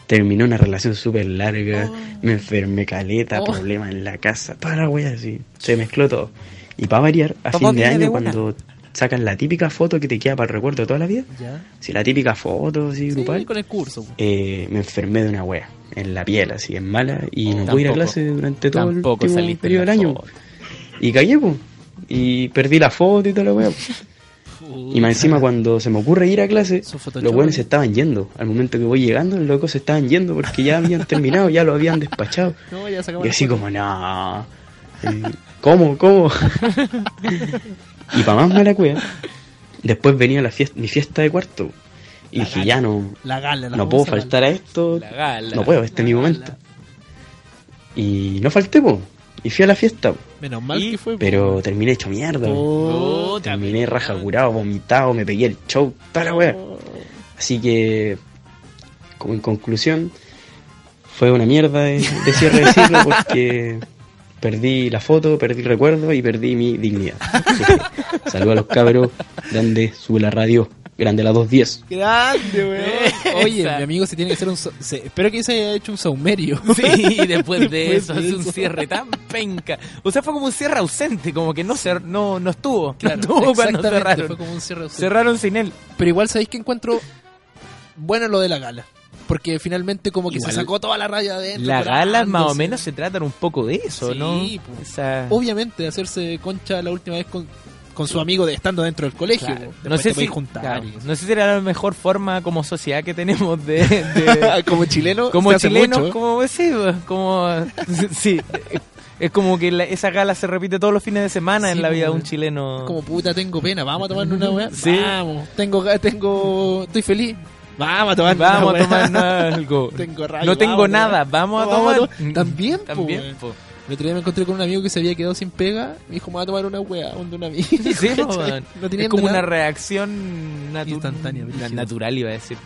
terminé una relación súper larga, me enfermé caleta, Oh. problemas en la casa, toda la wea así, se mezcló todo. Y para variar, a fin de año, cuando sacan la típica foto que te queda para el recuerdo de toda la vida, si la típica foto así grupal, Sí, con el curso. eh, me enfermé de una wea, en la piel, así, en mala, y Oh, no pude ir a clase durante todo el periodo del año. foto. Y cagué, pues. Y perdí la foto y toda la wea. Y más encima cuando se me ocurre ir a clase, los buenos se estaban yendo. Al momento que voy llegando, los locos se estaban yendo porque ya habían terminado, ya lo habían despachado. No, ya Y así como, no. eh, ¿Cómo? ¿Cómo? y para más mala cueva, después venía la fiesta, mi fiesta de cuarto. Y La dije, gala. ya no, La gala, la no puedo faltar a esto. La gala. No puedo, este es mi momento. Y no falté, po. Y fui a la fiesta. po. Menos mal Y- que fue. po. Pero terminé hecho mierda. po. Oh, Terminé raja curado, vomitado, me pegué el show, toda la wea. Así que, como en conclusión, fue una mierda de, de cierre de ciclo porque perdí la foto, perdí el recuerdo y perdí mi dignidad. Saludos a los cabros, grande, sube la radio, grande la 210. Grande, weón. Oye, Esa. mi amigo se tiene que hacer un. se- espero que se haya hecho un saumerio. Sí, después de Después eso, de hace un eso. cierre tan penca. O sea, fue como un cierre ausente, como que no cer no, no estuvo. Claro, no estuvo cuando exactamente, cerraron. Fue como un cierre ausente. Cerraron sin él. Pero igual sabéis que encuentro bueno lo de la gala. Porque finalmente como que Igual, se sacó toda la raya adentro. La gala más o menos se tratan un poco de eso, Sí, ¿no? pues. Esa- Obviamente, hacerse concha la última vez con, con su amigo de estando dentro del colegio. Claro. po. No sé, si, claro, no sé si era la mejor forma como sociedad que tenemos de... de- como chileno, como mucho. como sí, pues, como sí, es como que la- esa gala se repite todos los fines de semana Sí, en la vida de pues, un chileno. Como puta, tengo pena, vamos a tomarnos una weá. Sí. Vamos, tengo, tengo, estoy feliz. Vamos a tomar Vamos a tomarnos algo. tengo rabia, no tengo vamos, nada, vamos a tomar. to- También, po, También, po. El otro día me encontré con un amigo que se había quedado sin pega. Me dijo, me voy a tomar una weá, donde una amiga. Es como una reacción natu- Instantánea, natural, iba a decir.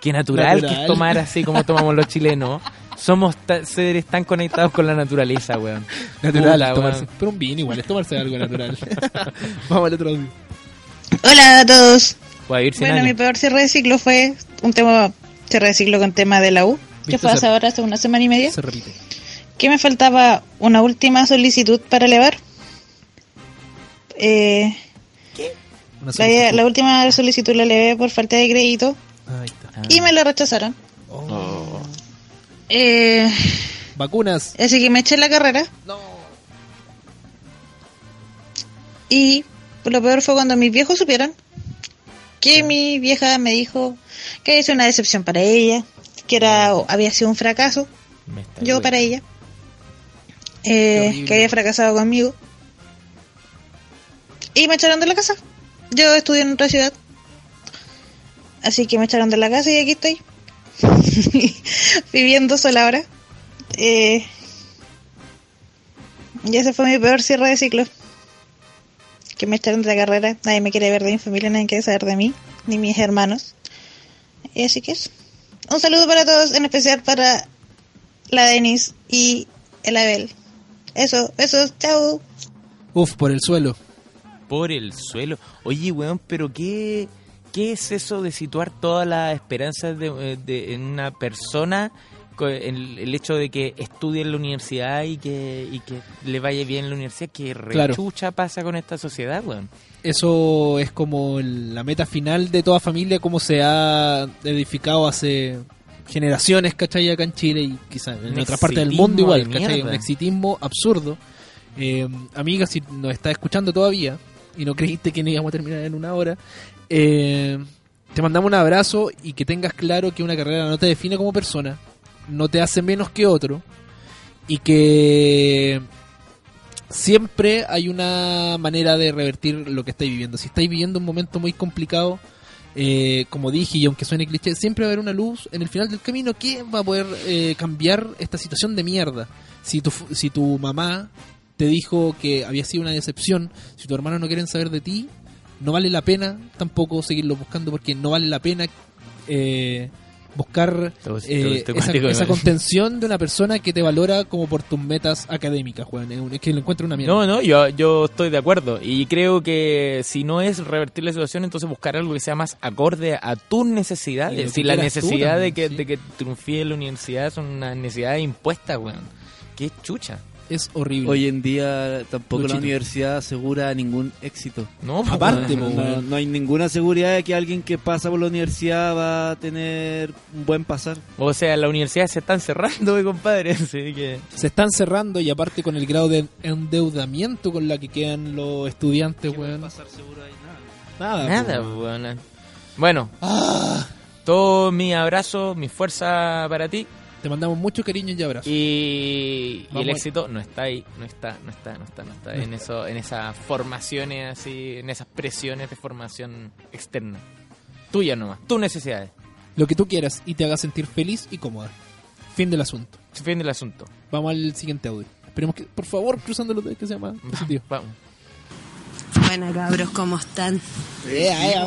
Qué natural, que es tomar así como tomamos los chilenos. Somos seres tan conectados con la naturaleza, weón. Natural, Puta, tomarse. weón. Pero un vino igual, es tomarse algo natural. Vamos al otro audio. Hola a todos. Bueno, mi peor cierre de ciclo fue un tema de ciclo con tema de la U, que fue hace ahora hace una semana y media. Se repite. Que me faltaba una última solicitud para elevar. Eh, Una la, última solicitud la elevé por falta de crédito Ahí está. y me la rechazaron. Oh. Eh, Vacunas. así que me eché la carrera. Y lo peor fue cuando mis viejos supieron que mi vieja me dijo que es una decepción para ella, que era había sido un fracaso, yo para ella, eh, que había fracasado conmigo. Y me echaron de la casa. Yo estudié en otra ciudad. Así que me echaron de la casa y aquí estoy. Viviendo sola ahora. Eh, y ese fue mi peor cierre de ciclo. Que me echaron de la carrera. Nadie me quiere ver de mi familia, nadie quiere saber de mí, ni mis hermanos. Y así que es. Un saludo para todos, en especial para la Denis y el Abel. Eso, eso, chao. Uf, por el suelo. Por el suelo. Oye, weón, pero ¿qué, qué es eso de situar todas las esperanzas de, eh, de- en una persona? El, el hecho de que estudie en la universidad y que, y que le vaya bien en la universidad, que Claro. rechucha pasa con esta sociedad, weón. Eso es como el- la meta final de toda familia, como se ha edificado hace generaciones, ¿cachai? Acá en Chile y quizás en otras partes del mundo igual, de ¿cachai? Un exitismo absurdo. Eh, amiga, si nos está escuchando todavía y no creíste que no íbamos a terminar en una hora, eh, te mandamos un abrazo y que tengas claro que una carrera no te define como persona, no te hace menos que otro y que siempre hay una manera de revertir lo que estáis viviendo. Si estáis viviendo un momento muy complicado, eh, como dije, y aunque suene cliché, siempre va a haber una luz en el final del camino que va a poder eh, cambiar esta situación de mierda. Si tu, si tu mamá te dijo que había sido una decepción, si tu hermano no quieren saber de ti, no vale la pena tampoco seguirlo buscando porque no vale la pena eh, buscar Todo- eh, esa, contención de una persona que te valora como por tus metas académicas, Juan. Es que lo encuentro una mierda. No, no, yo, yo estoy de acuerdo. Y creo que si no es revertir la situación, entonces buscar algo que sea más acorde a tus necesidades. Si la tú necesidad de, que, de que triunfíe en la universidad son una necesidad impuesta, weón. Qué chucha. Es horrible. Hoy en día tampoco Luchito. la universidad asegura ningún éxito. No, pues, Aparte, no, po, no- hay ninguna seguridad de que alguien que pasa por la universidad va a tener un buen pasar. O sea, la universidad se están cerrando, mi compadre. Así que... Se están cerrando y aparte con el grado de endeudamiento con la que quedan los estudiantes, weón. Nada, Nada, po, weón. Bueno, todo mi abrazo, mi fuerza para ti. Te mandamos mucho cariño y abrazo. Y, y el éxito no está ahí, no está, no está, no está, no está en eso, en esas formaciones así, en esas presiones de formación externa. Tuya nomás, tus necesidades. Lo que tú quieras y te haga sentir feliz y cómoda. Fin del asunto. Fin del asunto. Vamos al siguiente audio. Esperemos que, por favor, cruzando los dedos que sea más positivo. Vamos. Bueno, cabros, ¿cómo están?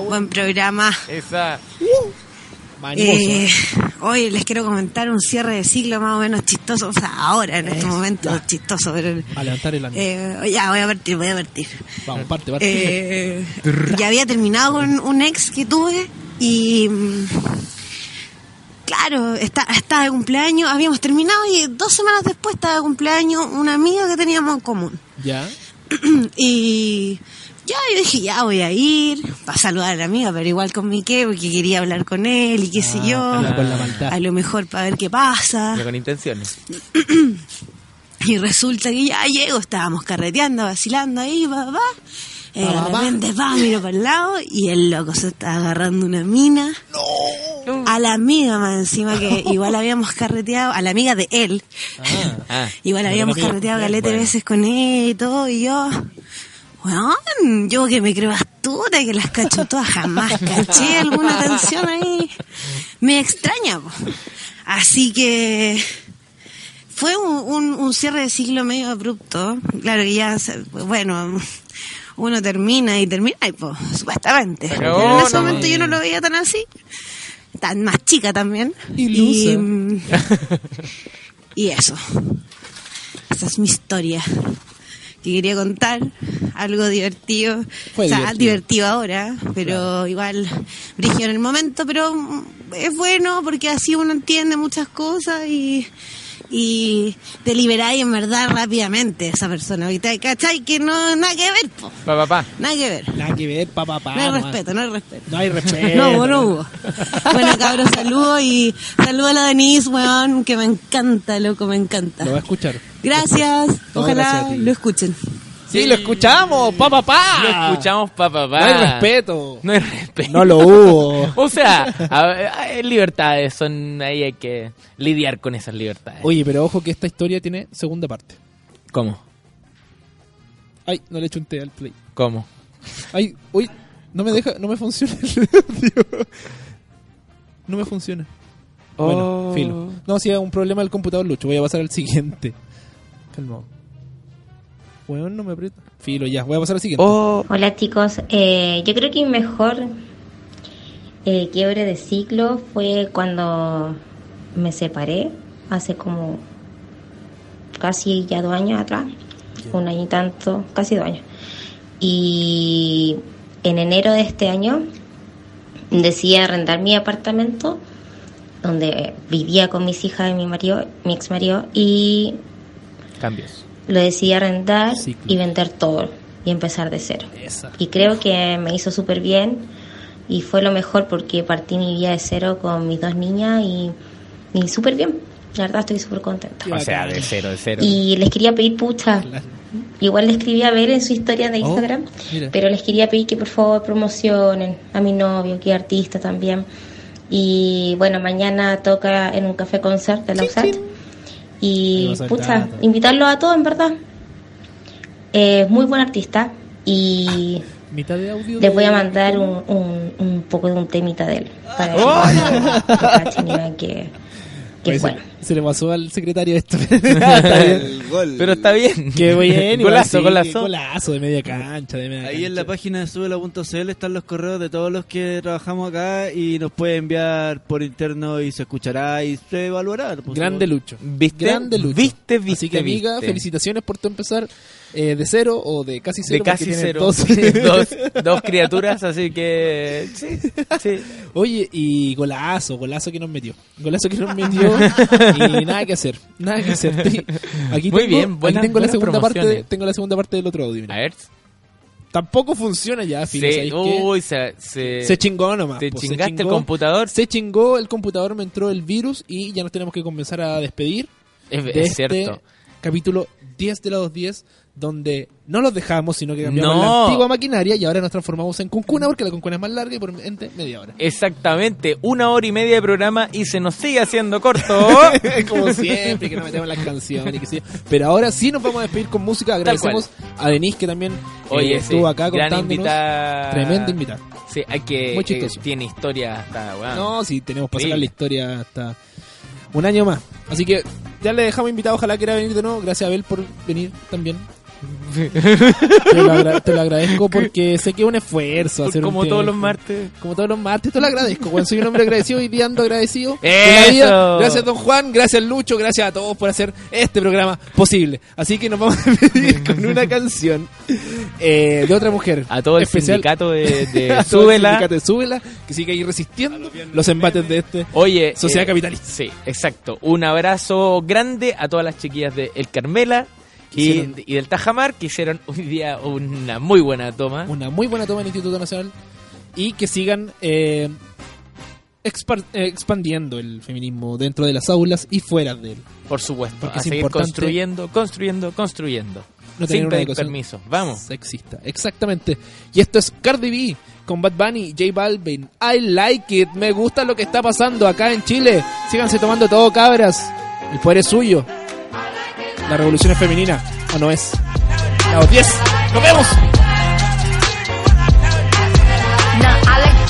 Buen programa. Esa. Eh, hoy les quiero comentar un cierre de ciclo más o menos chistoso, o sea, ahora en este momento es chistoso, pero A levantar el ánimo. eh, ya voy a partir, voy a partir. Vamos, parte, parte. Eh, ya había terminado con un ex que tuve y mm, claro, está, estaba de cumpleaños, habíamos terminado y dos semanas después estaba de cumpleaños una amiga que teníamos en común. Ya. y ya yo dije, ya voy a ir para saludar a la amiga, pero igual con mi qué, porque quería hablar con él y qué sé yo. la maldad. A lo mejor para ver qué pasa. Pero con intenciones. Y resulta que ya llego, estábamos carreteando, vacilando ahí, va, va. Eh, de repente va, miro para el lado y el loco se está agarrando una mina. A la amiga más encima que igual habíamos carreteado, a la amiga de él. Ah, Igual pero habíamos carreteado caleta de Bueno. veces con él y todo, y yo, weón, yo que me creo astuta, que las cacho todas, jamás caché alguna canción ahí. Me extraña, po. Así que fue un, un, un cierre de ciclo medio abrupto. Claro que ya, se- bueno, uno termina y termina, y pues, supuestamente. Pero en ese no, momento yo no lo veía tan así. Tan más chica también. Ilusa. Y, mm, y eso. Esa es mi historia. Que quería contar algo divertido. Fue o sea, divertido. divertido ahora, pero igual brillo en el momento, pero es bueno porque así uno entiende muchas cosas y, y te liberáis en verdad rápidamente a esa persona. ¿viste? ¿Cachai? Que no, nada que ver, po. Pa, pa, pa. Nada que ver. Nada que ver, papá, pa, No hay nomás. respeto, no hay respeto. No hay respeto. No hubo, no hubo. Bueno, cabros, saludos y saludos a la Denise, weón, que me encanta, loco, me encanta. Lo va a escuchar. Gracias, ojalá gracias a ti. lo escuchen. Sí, lo escuchamos, papá, pa. Lo escuchamos, pa, pa, pa. No hay respeto. No hay respeto. No lo hubo. O sea, a ver, hay libertades, son ahí hay que lidiar con esas libertades. Oye, pero ojo que esta historia tiene segunda parte. ¿Cómo? Ay, no le echo un té al play. ¿Cómo? Ay, uy, no me deja, no me funciona el audio. no me funciona. Oh. Bueno, filo. No, si es un problema del computador, Lucho. Voy a pasar al siguiente. Calmado. Bueno, no me aprieta. Filo, ya. Voy a pasar al siguiente. Oh. Hola chicos, Eh, yo creo que mi mejor eh, quiebre de ciclo fue cuando me separé, hace como casi ya dos años atrás, un año y tanto, casi dos años. Y en enero de este año decidí arrendar mi apartamento donde vivía con mis hijas y mi marido, mi ex marido, y Cambios. Lo decidí arrendar Ciclo. y vender todo y empezar de cero. Esa. Y creo que me hizo súper bien y fue lo mejor porque partí mi vida de cero con mis dos niñas y, y súper bien. La verdad estoy súper contenta. O sea, de cero, de cero. Y les quería pedir pucha. Igual le escribí a ver en su historia de Oh, Instagram, pero les quería pedir que por favor promocionen a mi novio, que es artista también. Y bueno, mañana toca en un café concert de la USAT. Y pucha, invitarlo a todos en verdad. Es muy buen artista y Mitad de audio. les voy a mandar un, un, un poco de un temita de él. Para ¡Oh! que, y vean que, que bueno. Se le pasó al secretario esto. Está bien. Pero está bien. Qué bien. Golazo, sí, golazo. Golazo de media cancha. De media Ahí en la página de subela.cl están los correos de todos los que trabajamos acá y nos puede enviar por interno y se escuchará y se evaluará. Grande Lucho. ¿Viste? Grande Lucho. ¿Viste, viste, Así que, amiga, viste? felicitaciones por tu empezar eh, de cero o de casi cero. De casi cero. dos. dos, dos criaturas, así que. Sí, sí. Oye, y golazo, golazo que nos metió. Golazo que nos metió y nada que hacer. Nada que hacer. Aquí Muy tengo, bien, buenas- aquí tengo la segunda parte, tengo la segunda parte del otro audio. mira. A ver. Tampoco funciona ya, ¿sabéis qué? uy, se, se, Se chingó nomás. Te po, se chingaste el chingó. computador. Se chingó el computador, me entró el virus y ya nos tenemos que comenzar a despedir. Es- de es este cierto. Capítulo 10 de la 210, donde no los dejamos, sino que cambiamos No. la antigua maquinaria y ahora nos transformamos en cuncuna porque la cuncuna es más larga y por ende media hora. Exactamente, una hora y media de programa y se nos sigue haciendo corto. Como siempre, que no metemos las canciones. y que sí. Pero ahora sí nos vamos a despedir con música. Agradecemos a Denise que también eh, Oye, estuvo sí, acá gran contándonos. invitada. Tremenda invitada. Sí, hay que. Muy eh, tiene historia hasta. No, sí, tenemos para Sí. sacar la historia hasta un año más. Así que ya le dejamos invitado, ojalá quiera venir de nuevo. Gracias Abel por venir también. Te, lo te lo agradezco porque sé que es un esfuerzo hacer Como un todos los martes. Como todos los martes, te lo agradezco. Juan, soy un hombre agradecido y día ando agradecido. Gracias, don Juan. Gracias, Lucho. Gracias a todos por hacer este programa posible. Así que nos vamos a despedir con una canción eh, de otra mujer. A todo el especial. sindicato de, de Súbela. sindicato de Súbela, que sigue ahí resistiendo los embates de este. Oye, Sociedad eh, capitalista. Sí, exacto. Un abrazo grande a todas las chiquillas de El Carmela y, Hicieron- y del Tajamar que hicieron hoy día una muy buena toma. Una muy buena toma en el Instituto Nacional. Y que sigan eh, eh, expandiendo el feminismo dentro de las aulas y fuera de él. Por supuesto, Porque a es seguir importante construyendo, construyendo, construyendo. no Sin pedir permiso. Vamos. Sexista. Exactamente. Y esto es Cardi B con Bad Bunny, J Balvin. I like it. Me gusta lo que está pasando acá en Chile. Síganse tomando todo, cabras. El poder es suyo. La revolución es femenina. ¿O no es? Los 10. ¡Nos vemos!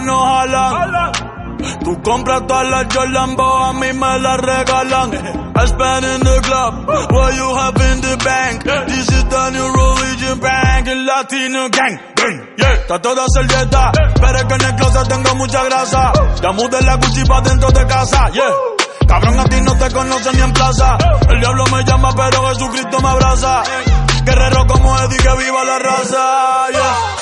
No jalan. Tú Tú compras todas las Jolambo, a mí me las regalan. I spend in the club, what you have in the bank. This is the new religion bank, el latino gang. Yeah, está toda servieta, pero es que en el closet tengo mucha grasa. Ya mudé la Gucci pa' dentro de casa, yeah. Cabrón, a ti no te conocen ni en plaza. El diablo me llama, pero Jesucristo me abraza. Guerrero como Eddie, que viva la raza, yeah.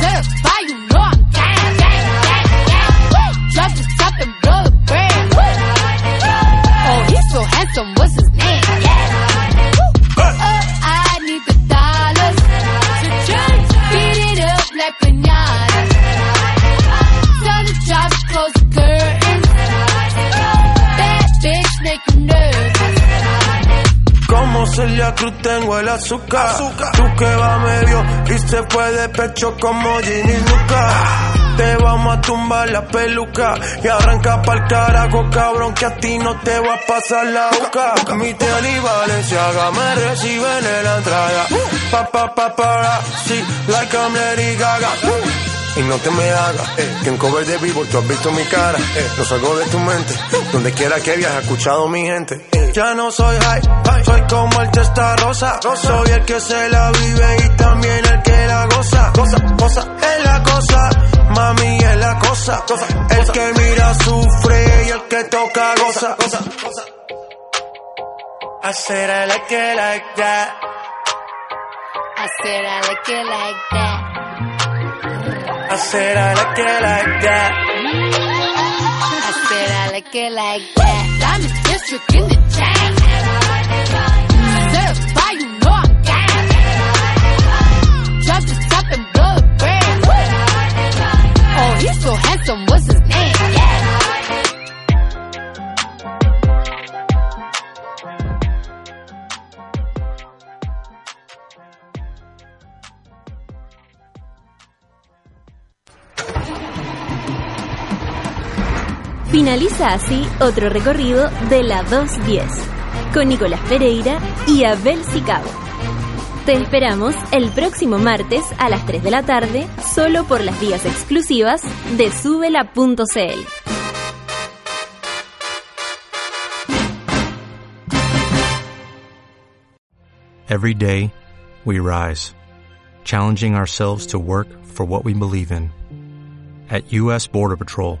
Certified, you know I'm! Oh, he's so handsome, what's his name? Celia Cruz tengo el azúcar. Tú que va medio y se fue de pecho como Ginny Luca. Te vamos a tumbar la peluca y arranca pa'l carajo, cabrón, que a ti no te va a pasar la boca. Mi tele y Valenciaga me reciben en la entrada. Pa, pa, pa, para, sí, like I'm Lady Gaga. Y no te me hagas, eh, que en cover de vivo tú has visto mi cara, eh, no salgo de tu mente, donde quiera que viajes, he escuchado mi gente. eh. Ya no soy high, soy como el testa rosa, soy el que se la vive y también el que la goza, goza, goza, es la cosa, mami es la cosa, el que mira sufre y el que toca goza, goza, goza. I said I like it like that. I said I like it like that. I said I like it like that. I said I like it like that. Diamond District in the jam. Certified, you know I'm gang. Drop the top and blow the brand. Oh, he's so handsome, what's his name? Yeah. Finaliza así otro recorrido de la 210 con Nicolás Pereira y Abel Sicabo. Te esperamos el próximo martes a las 3 de la tarde solo por las vías exclusivas de subela.cl. Every day, we rise, challenging ourselves to work for what we believe in. At U.S. Border Patrol,